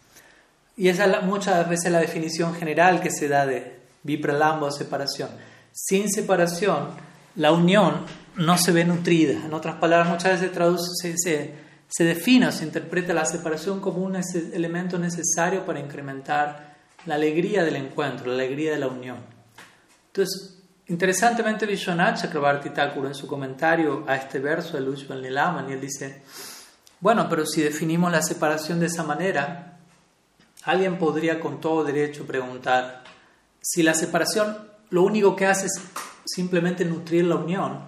Y esa es muchas veces la definición general que se da de Vipralamba o separación. Sin separación, la unión no se ve nutrida. En otras palabras, muchas veces traduce, se se define o se interpreta la separación como un elemento necesario para incrementar la alegría del encuentro, la alegría de la unión. Entonces, interesantemente, Vishwanath Chakrabarti Thakur en su comentario a este verso de Lushval Nilaman, y él dice, bueno, pero si definimos la separación de esa manera, alguien podría con todo derecho preguntar, si la separación lo único que hace es simplemente nutrir la unión,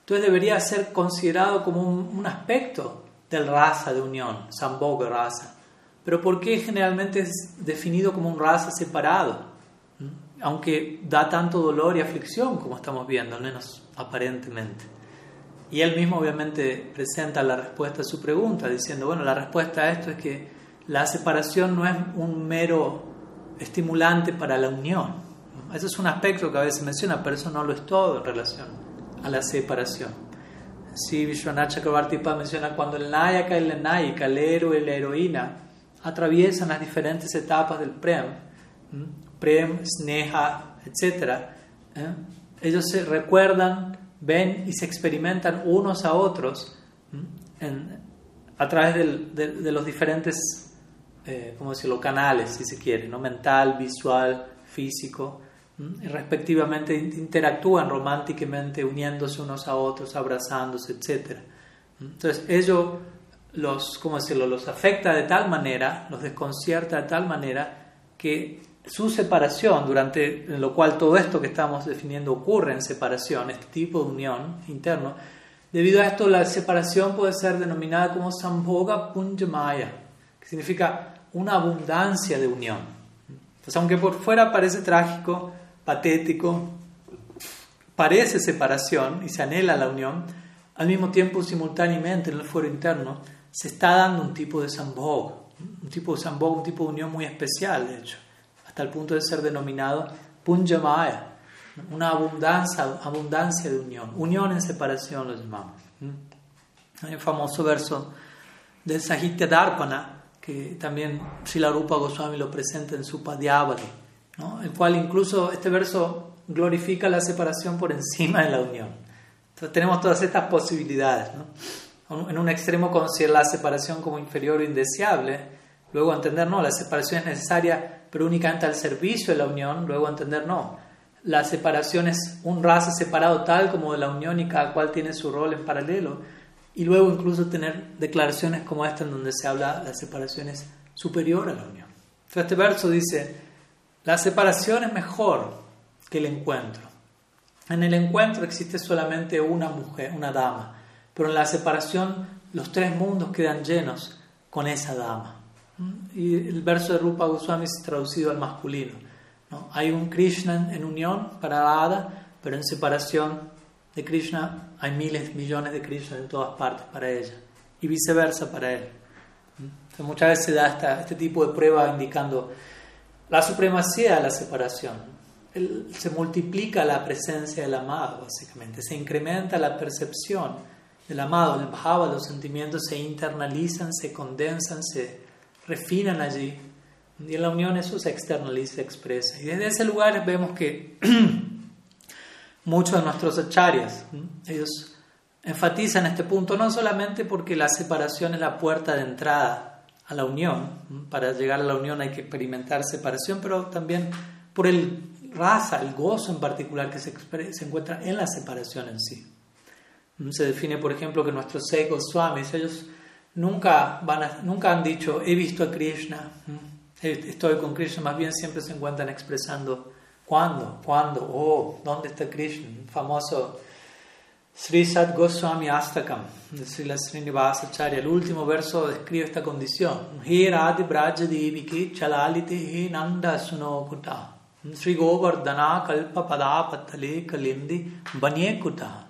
entonces debería ser considerado como un, un aspecto del raza de unión, Sambhoga raza. Pero ¿por qué generalmente es definido como un raza separado? Aunque da tanto dolor y aflicción, como estamos viendo, al menos aparentemente. Y él mismo obviamente presenta la respuesta a su pregunta, diciendo, bueno, la respuesta a esto es que la separación no es un mero estimulante para la unión. Ese es un aspecto que a veces menciona, pero eso no lo es todo en relación a la separación. Sí, Vishwanath Chakrabarti menciona cuando el Nayaka y la Nayika, el héroe y la heroína, atraviesan las diferentes etapas del Prem, Prem, Sneha, etc., ¿eh? ellos se recuerdan, ven y se experimentan unos a otros a través de, los diferentes, eh, ¿cómo decirlo?, canales, si se quiere, ¿no? mental, visual, físico respectivamente interactúan románticamente, uniéndose unos a otros, abrazándose, etc. Entonces, ello los, ¿cómo decirlo?, los afecta de tal manera, los desconcierta de tal manera que su separación, durante lo cual todo esto que estamos definiendo ocurre en separación, este tipo de unión interno, debido a esto la separación puede ser denominada como Sambhoga Punjamaya, que significa una abundancia de unión. Entonces, aunque por fuera parece trágico, patético, parece separación y se anhela la unión, al mismo tiempo, simultáneamente en el fuero interno, se está dando un tipo de sambhog, un tipo de sambhog, un tipo de unión muy especial, de hecho, hasta el punto de ser denominado punjamaya, una abundancia, abundancia de unión, unión en separación lo llamamos. Hay un famoso verso de Sahitya Darpana, que también Srila Rupa Goswami lo presenta en su Padyavali el cual incluso este verso glorifica la separación por encima de la unión. Entonces tenemos todas estas posibilidades. En un extremo considerar la separación como inferior o indeseable, luego entender, no, la separación es necesaria, pero únicamente al servicio de la unión, luego entender, no, la separación es un raza separado tal como de la unión y cada cual tiene su rol en paralelo, y luego incluso tener declaraciones como esta en donde se habla la separación es superior a la unión. Entonces este verso dice, la separación es mejor que el encuentro. En el encuentro existe solamente una mujer, una dama, pero en la separación los tres mundos quedan llenos con esa dama. Y el verso de Rupa Goswami es traducido al masculino. ¿no? Hay un Krishna en unión para Ada, pero en separación de Krishna hay miles, millones de Krishna en todas partes para ella. Y viceversa para él. muchas veces se da este tipo de prueba indicando la supremacía de la separación. se multiplica la presencia del amado, básicamente. Se incrementa la percepción del amado, el bhava, los sentimientos se internalizan, se condensan, se refinan allí. Y en la unión eso se externaliza, se expresa. Y desde ese lugar vemos que muchos de nuestros acharyas, ellos enfatizan este punto no solamente porque la separación es la puerta de entrada a la unión. Para llegar a la unión hay que experimentar separación, pero también por el raza, el gozo en particular que se, se encuentra en la separación en sí. Se define, por ejemplo, que nuestros secos swamis, ellos nunca, van nunca han dicho, he visto a Krishna, estoy con Krishna, más bien siempre se encuentran expresando ¿Cuándo? ¿Cuándo? Oh, ¿dónde está Krishna? Famoso Sri Sat Goswami Astakam de Srila Srinivasacharya. El último verso describe esta condición. He Radhi Braja Deviki Chalalite He Nanda Sunokuta. Sri Govardhana Kalpa Padapatale Kalindi Banye Kuta.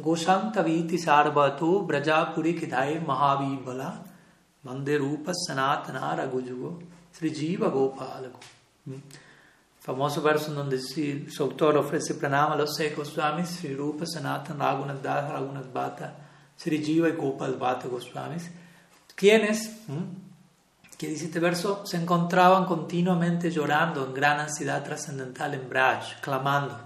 Goshantaviti Sarvatu Brajapuri Kidai Mahavibala Mande Rupa Sanatana Ragujugo Sri Jiva Gopalago. Famoso verso donde su autor ofrece pranama a los seis Goswamis, Sri Rupa, Sanatan, Raghunath Das, Raghunath Bhatta, Sri Jiva y Gopal Bhatta Goswamis, quienes, que dice este verso, se encontraban continuamente llorando en gran ansiedad trascendental en Braj, clamando,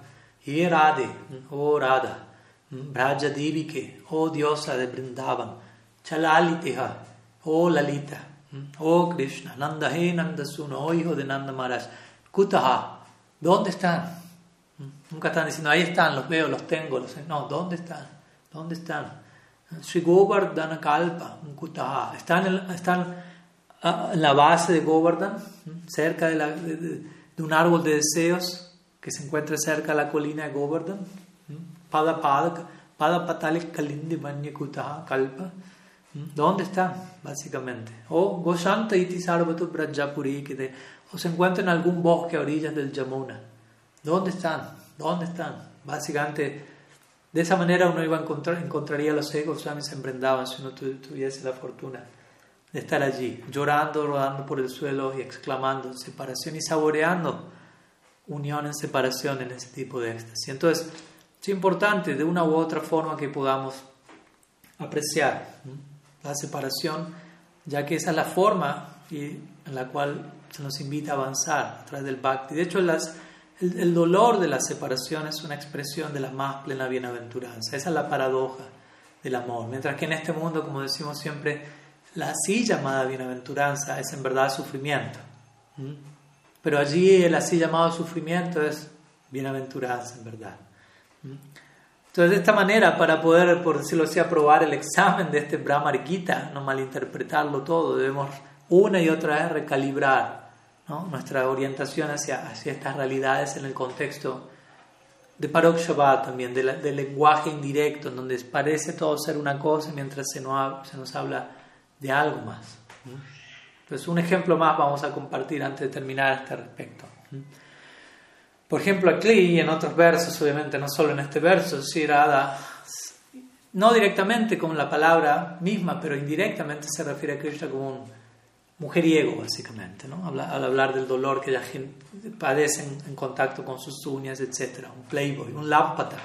Radhe, oh Radha, Braja Divike, oh diosa de Brindavan, Chalaliteha, oh Lalita, oh Krishna, Nandahe Nandasuno, oh hijo de Nanda Maharaj, Kutaha, ¿dónde están? Nunca están diciendo, ahí están, los veo, los tengo, los No, ¿dónde están? ¿Dónde están? Sri Govardhana Kalpa, Kutaha. Están, en, están en la base de Govardhan, cerca de, la, de, un árbol de deseos que se encuentra cerca de la colina de Govardhan. Pada Pada, Pada Patalik Kalindi Kalpa. ¿Dónde están? Básicamente. O Goshanta Iti Sarvatu Brajapuri, que se encuentran en algún bosque a orillas del Yamuna. ¿Dónde están? ¿Dónde están? Básicamente, de esa manera uno iba a encontrar, encontraría a los egos se emprendaban si uno tuviese la fortuna de estar allí, llorando, rodando por el suelo y exclamando separación y saboreando unión en separación en ese tipo de éxtasis. Entonces, es importante de una u otra forma que podamos apreciar la separación, ya que esa es la forma en la cual se nos invita a avanzar a través del bhakti. De hecho, las, el, dolor de la separación es una expresión de la más plena bienaventuranza. Esa es la paradoja del amor. Mientras que en este mundo, como decimos siempre, la así llamada bienaventuranza es en verdad sufrimiento. Pero allí el así llamado sufrimiento es bienaventuranza en verdad. Entonces, de esta manera, para poder, por decirlo así, aprobar el examen de este Brahma Gita, no malinterpretarlo todo, debemos una y otra vez recalibrar nuestra orientación hacia, hacia estas realidades en el contexto de Parok Shabbat también, del lenguaje indirecto, en donde parece todo ser una cosa mientras se nos, se nos habla de algo más. Entonces, un ejemplo más vamos a compartir antes de terminar este respecto. Por ejemplo, aquí y en otros versos, obviamente, no solo en este verso, Shirada, no directamente con la palabra misma, pero indirectamente se refiere a Krishna como un mujeriego, básicamente, ¿no? al hablar del dolor que la gente padece en, contacto con sus uñas, etc. Un playboy, un lámpata.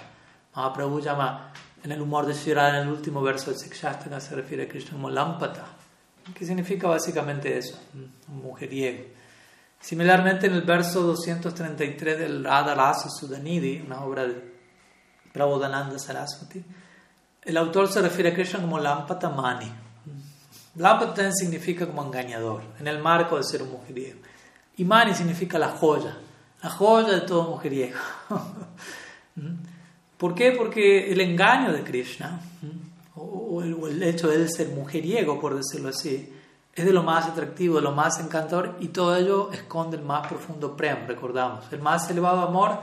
Mahaprabhu llama en el humor de Shirada, en el último verso del Sikshastaka, se refiere a Krishna como lámpata, que significa básicamente eso, un mujeriego. Similarmente, en el verso 233 del Radha Rasa Sudanidi, una obra de Prabodhananda Saraswati, el autor se refiere a Krishna como lámpata mani Lampatan significa como engañador, en el marco de ser un mujeriego. Y Mani significa la joya, la joya de todo mujeriego. ¿Por qué? Porque el engaño de Krishna, o el hecho de él ser mujeriego, por decirlo así, es de lo más atractivo, de lo más encantador, y todo ello esconde el más profundo prem, recordamos. El más elevado amor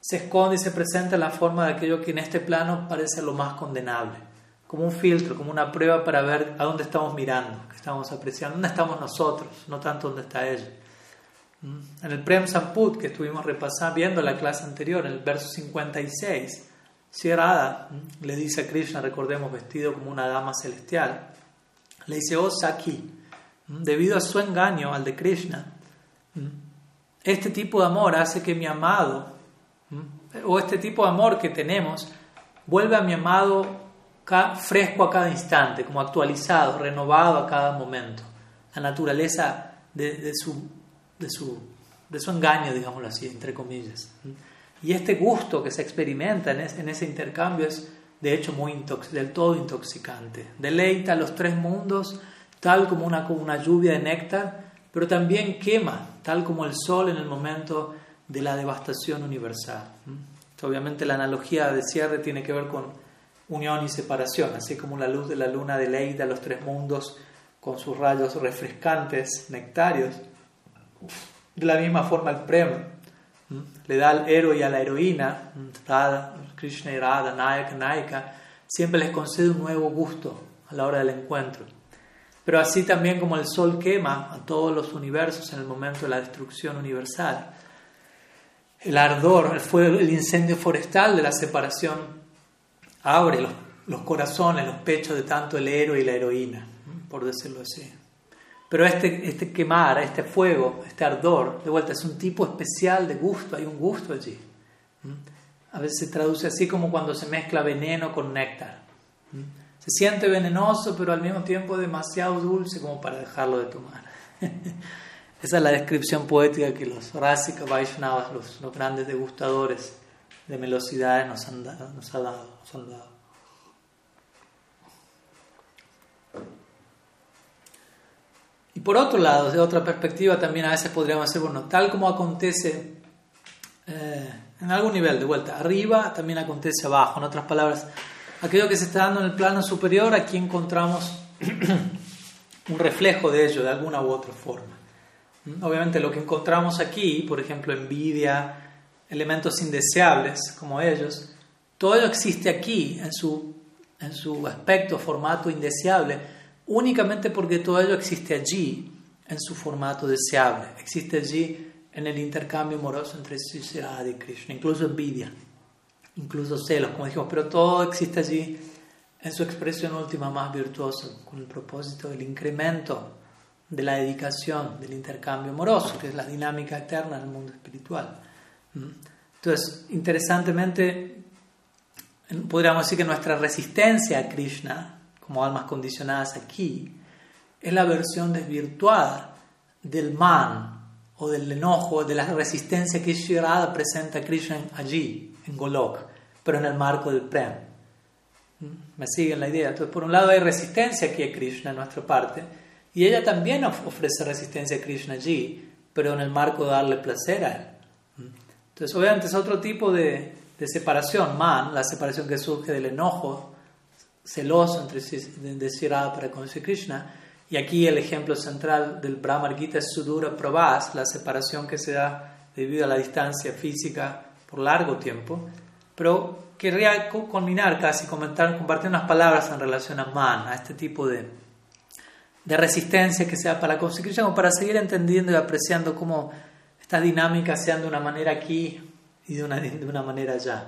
se esconde y se presenta en la forma de aquello que en este plano parece lo más condenable como un filtro, como una prueba para ver a dónde estamos mirando, qué estamos apreciando, dónde estamos nosotros, no tanto dónde está ella. ¿Mm? En el Prem Samput que estuvimos repasando, viendo la clase anterior, en el verso 56, Sierra ¿Mm? le dice a Krishna, recordemos, vestido como una dama celestial, le dice, oh Saki, ¿Mm? debido a su engaño al de Krishna, este tipo de amor hace que mi amado, o este tipo de amor que tenemos, vuelve a mi amado fresco a cada instante, como actualizado, renovado a cada momento. La naturaleza de, su, de, su, de su engaño, digámoslo así, entre comillas. Y este gusto que se experimenta en, en ese intercambio es, de hecho, muy del todo intoxicante. Deleita los tres mundos, tal como una, como una lluvia de néctar, pero también quema, tal como el sol en el momento de la devastación universal. Obviamente la analogía de cierre tiene que ver con unión y separación, así como la luz de la luna deleita los tres mundos con sus rayos refrescantes, nectarios. De la misma forma el prem le da al héroe y a la heroína, Krishna y Radha, Nayaka, Nayaka, siempre les concede un nuevo gusto a la hora del encuentro. Pero así también como el sol quema a todos los universos en el momento de la destrucción universal, el ardor, el fuego, el incendio forestal de la separación abre los, los corazones, los pechos de tanto el héroe y la heroína, por decirlo así. Pero este, este quemar, este fuego, este ardor, de vuelta, es un tipo especial de gusto, hay un gusto allí. A veces se traduce así como cuando se mezcla veneno con néctar. Se siente venenoso, pero al mismo tiempo demasiado dulce como para dejarlo de tomar. Esa es la descripción poética que los Rasika Vaishnavas, los, grandes degustadores de velocidades, nos han, dado, nos, ha dado, nos han dado. Y por otro lado, de otra perspectiva, también a veces podríamos decir, bueno, tal como acontece eh, en algún nivel, de vuelta, arriba también acontece abajo. En otras palabras, aquello que se está dando en el plano superior, aquí encontramos un reflejo de ello de alguna u otra forma. Obviamente lo que encontramos aquí, por ejemplo, envidia, elementos indeseables como ellos, todo ello existe aquí en su, en su aspecto, formato indeseable, únicamente porque todo ello existe allí en su formato deseable, existe allí en el intercambio amoroso entre Sri y Krishna, incluso envidia, incluso celos, como dijimos, pero todo existe allí en su expresión última más virtuosa, con el propósito del incremento de la dedicación, del intercambio amoroso, que es la dinámica eterna del mundo espiritual. ¿Mm? Entonces, interesantemente, podríamos decir que nuestra resistencia a Krishna, como almas condicionadas aquí, es la versión desvirtuada del man o del enojo, de la resistencia que Shirada presenta a Krishna allí, en Golok, pero en el marco del Prem. ¿Mm? ¿Me siguen la idea? Entonces, por un lado hay resistencia aquí a Krishna en nuestra parte, y ella también ofrece resistencia a Krishna allí, pero en el marco de darle placer a él. Entonces, obviamente es otro tipo de, de separación, man, la separación que surge del enojo celoso entre de Sirada para con Krishna. Y aquí el ejemplo central del Brahma Gita es Sudura Prabhas, la separación que se da debido a la distancia física por largo tiempo. Pero querría culminar casi, comentar, compartir unas palabras en relación a man, a este tipo de, de resistencia que sea para conseguir, como para seguir entendiendo y apreciando cómo estas dinámicas sean de una manera aquí y de una, de una manera allá.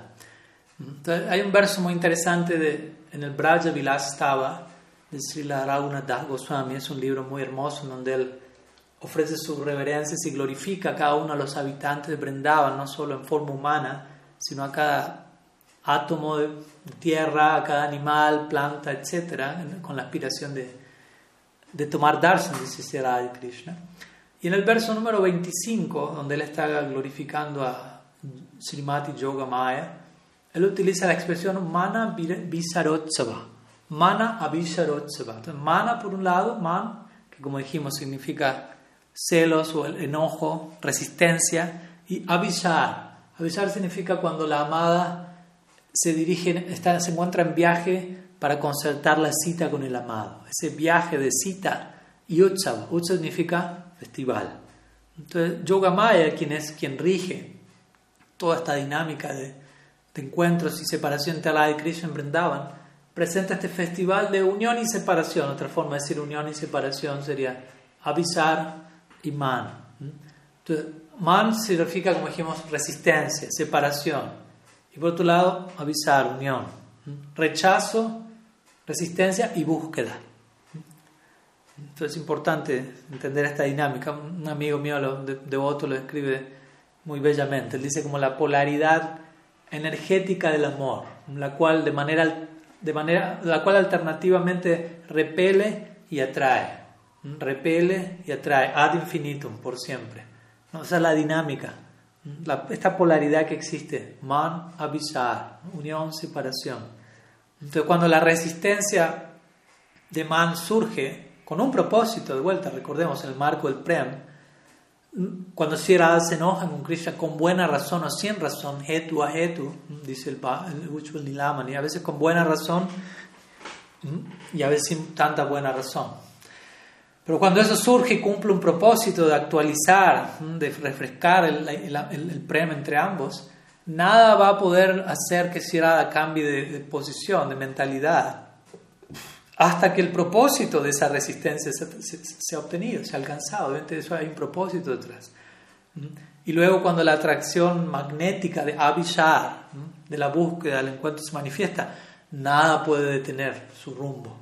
Entonces, hay un verso muy interesante de, en el Braja Vilastava de Srila Raghunath Goswami, es un libro muy hermoso en donde él ofrece sus reverencias y glorifica a cada uno de los habitantes de Brindavan, no solo en forma humana, sino a cada átomo de tierra, a cada animal, planta, etc., con la aspiración de, de tomar darshan, dice de Krishna. Y en el verso número 25, donde él está glorificando a Srimati Yoga Maya, él utiliza la expresión mana visarotsava. Mana abhisarotsava. Entonces, mana por un lado, man, que como dijimos significa celos o el enojo, resistencia, y avisar. Avisar significa cuando la amada se dirige, está, se encuentra en viaje para concertar la cita con el amado. Ese viaje de cita y Utsava. Utsava significa festival. Entonces, Yoga Maya, quien es quien rige toda esta dinámica de, de encuentros y separación entre Allah y Krishna en Vrindavan, presenta este festival de unión y separación. Otra forma de decir unión y separación sería avisar y man. Man significa, como dijimos, resistencia, separación. Y por otro lado, avisar, unión. Rechazo resistencia y búsqueda. Entonces es importante entender esta dinámica. Un amigo mío, devoto, lo describe muy bellamente. Él dice como la polaridad energética del amor, la cual de manera, de manera, la cual alternativamente repele y atrae, repele y atrae ad infinitum por siempre. ¿No? Esa es la dinámica, esta polaridad que existe, man, avisar, unión, separación. Entonces, cuando la resistencia de man surge con un propósito, de vuelta, recordemos el marco del Prem, cuando Sierra se enoja con Krishna con buena razón o sin razón, hetu a hetu, dice el, el Nilaman, y a veces con buena razón y a veces sin tanta buena razón. Pero cuando eso surge y cumple un propósito de actualizar, de refrescar el, el, el, prem entre ambos, nada va a poder hacer que Shirada cambie de, de, posición, de mentalidad, hasta que el propósito de esa resistencia se, ha obtenido, se ha alcanzado. Obviamente eso hay un propósito detrás. Y luego cuando la atracción magnética de Abhishar, de la búsqueda del encuentro se manifiesta, nada puede detener su rumbo,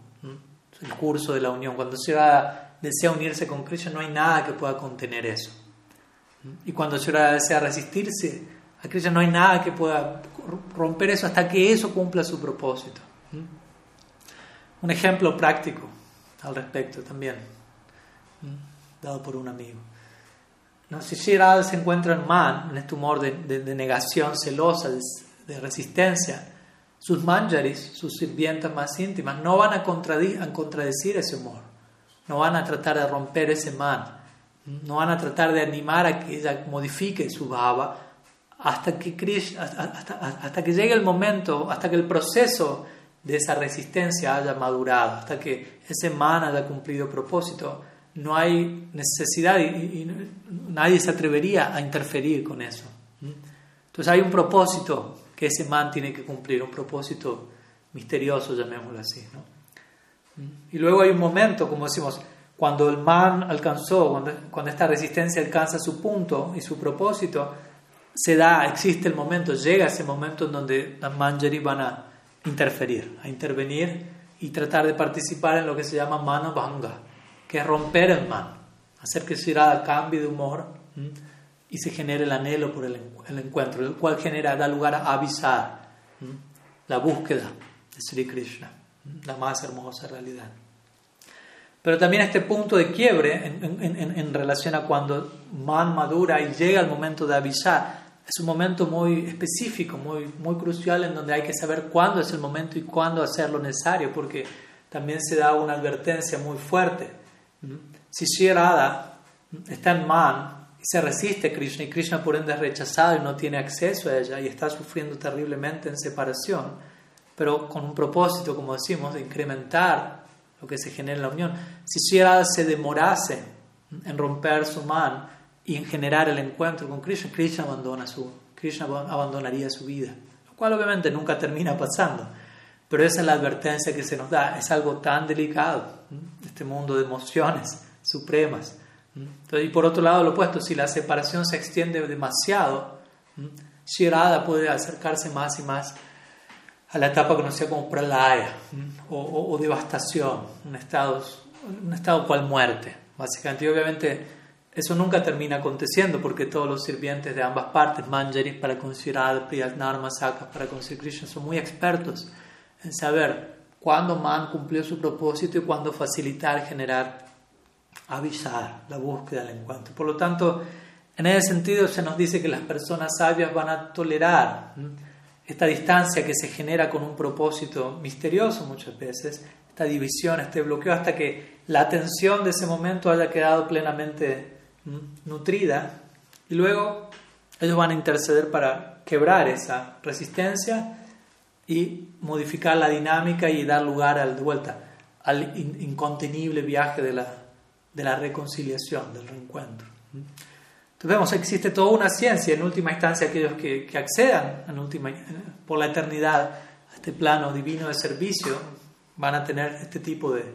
el curso de la unión. Cuando Shirada desea unirse con Krishna, no hay nada que pueda contener eso. Y cuando Shura desea resistirse a Krishna, no hay nada que pueda romper eso hasta que eso cumpla su propósito. Un ejemplo práctico al respecto también, dado por un amigo. ¿No? Si Shirada se encuentra en man, en este humor de, negación celosa, de, resistencia, sus manjaris, sus sirvientas más íntimas, no van a, a contradecir ese humor no van a tratar de romper ese man, no van a tratar de animar a que ella modifique su baba hasta que, hasta, que llegue el momento, hasta que el proceso de esa resistencia haya madurado, hasta que ese man haya cumplido propósito. No hay necesidad y, nadie se atrevería a interferir con eso. Entonces hay un propósito que ese man tiene que cumplir, un propósito misterioso, llamémoslo así. ¿no? Y luego hay un momento, como decimos, cuando el man alcanzó, cuando, cuando esta resistencia alcanza su punto y su propósito, se da, existe el momento, llega ese momento en donde las manjari van a interferir, a intervenir y tratar de participar en lo que se llama mano bhanga, que es romper el man, hacer que Shirada cambie de humor y se genere el anhelo por el, encuentro, el cual genera, da lugar a avisar la búsqueda de Sri Krishna la más hermosa realidad. Pero también este punto de quiebre en, relación a cuando man madura y llega el momento de avisar, es un momento muy específico, muy, muy crucial en donde hay que saber cuándo es el momento y cuándo hacer lo necesario, porque también se da una advertencia muy fuerte. Si Shirada está en man y se resiste a Krishna y Krishna por ende es rechazado y no tiene acceso a ella y está sufriendo terriblemente en separación, pero con un propósito, como decimos, de incrementar lo que se genera en la unión. Si Shirada se demorase en romper su man y en generar el encuentro con Krishna, Krishna, abandona su, Krishna abandonaría su vida, lo cual obviamente nunca termina pasando. Pero esa es la advertencia que se nos da, es algo tan delicado, este mundo de emociones supremas. y por otro lado, lo opuesto, si la separación se extiende demasiado, Shirada puede acercarse más y más a la etapa conocida como pralaya o, o, devastación, un estado, un estado cual muerte, básicamente. Y obviamente eso nunca termina aconteciendo porque todos los sirvientes de ambas partes, manjaris para considerar Priyatnar, Masakas para conseguir Krishna, son muy expertos en saber cuándo man cumplió su propósito y cuándo facilitar, generar, avisar la búsqueda del encuentro. Por lo tanto, en ese sentido se nos dice que las personas sabias van a tolerar esta distancia que se genera con un propósito misterioso muchas veces, esta división, este bloqueo, hasta que la atención de ese momento haya quedado plenamente nutrida. Y luego ellos van a interceder para quebrar esa resistencia y modificar la dinámica y dar lugar al, de vuelta al incontenible viaje de la, de la reconciliación, del reencuentro. Entonces vemos, existe toda una ciencia, en última instancia aquellos que, que accedan en última, por la eternidad a este plano divino de servicio van a tener este tipo de,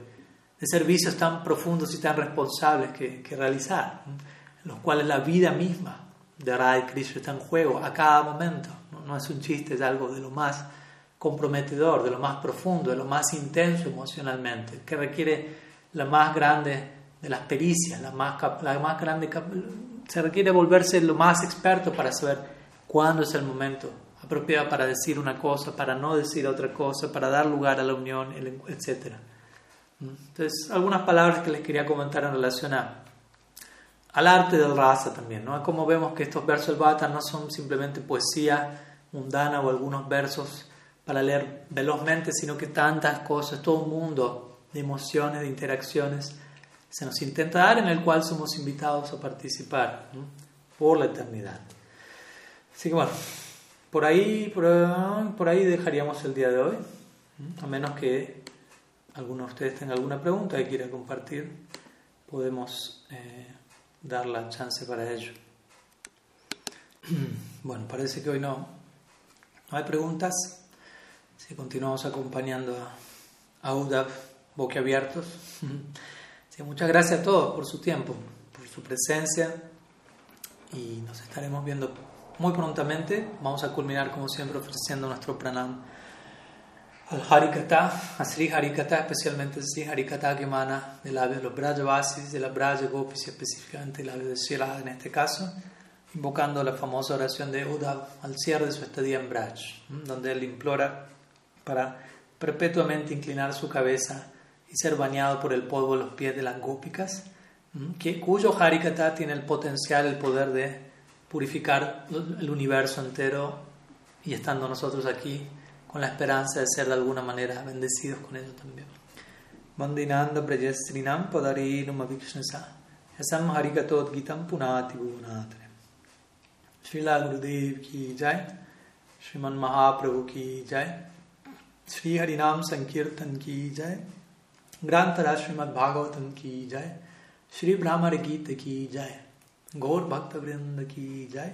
de servicios tan profundos y tan responsables que, que realizar, en los cuales la vida misma de Radha Krishna está en juego a cada momento. ¿no? no es un chiste, es algo de lo más comprometedor, de lo más profundo, de lo más intenso emocionalmente, que requiere la más grande de las pericias, la más, la más grande se requiere volverse lo más experto para saber cuándo es el momento apropiado para decir una cosa, para no decir otra cosa, para dar lugar a la unión, etc. Entonces, algunas palabras que les quería comentar en relación a, al arte del rasa también, ¿no? Como vemos que estos versos del Bhata no son simplemente poesía mundana o algunos versos para leer velozmente, sino que tantas cosas, todo un mundo de emociones, de interacciones se nos intenta dar, en el cual somos invitados a participar por la eternidad. Así que bueno, por ahí, por, ahí dejaríamos el día de hoy, a menos que alguno de ustedes tenga alguna pregunta que quiera compartir. podemos eh, dar la chance para ello. Bueno, parece que hoy no, no hay preguntas. Si continuamos acompañando a, a UDAP boquiabiertos. Sí, muchas gracias a todos por su tiempo, por su presencia y nos estaremos viendo muy prontamente. Vamos a culminar como siempre ofreciendo nuestro pranam al Harikata, a Sri Harikata, especialmente Sri Harikata que emana del labio de los Brajavasis, de la Braja Gopis específicamente el labio de Shila en este caso, invocando la famosa oración de Uddhav al cierre de su estadía en Braj, donde él implora para perpetuamente inclinar su cabeza y ser bañado por el polvo de los pies de las gópicas, que, cuyo Harikata tiene el potencial, el poder de purificar el universo entero y estando nosotros aquí con la esperanza de ser de alguna manera bendecidos con eso también. Vandinanda Prajastrinam Padarinum Avikshnasa Yasam Harikatot Gitam Punati Bhuvnatre Srila Gurudev Ki Jai. Sriman Mahaprabhu Ki Jai. Sri Harinam Sankirtan Ki Jai. Grantara Srimad Bhagavatam Ki Jai. Sri Brahmar Gita Ki Jai. Gaur Bhakta Vrinda Ki Jai.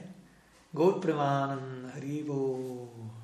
Gaur Premanand Haribo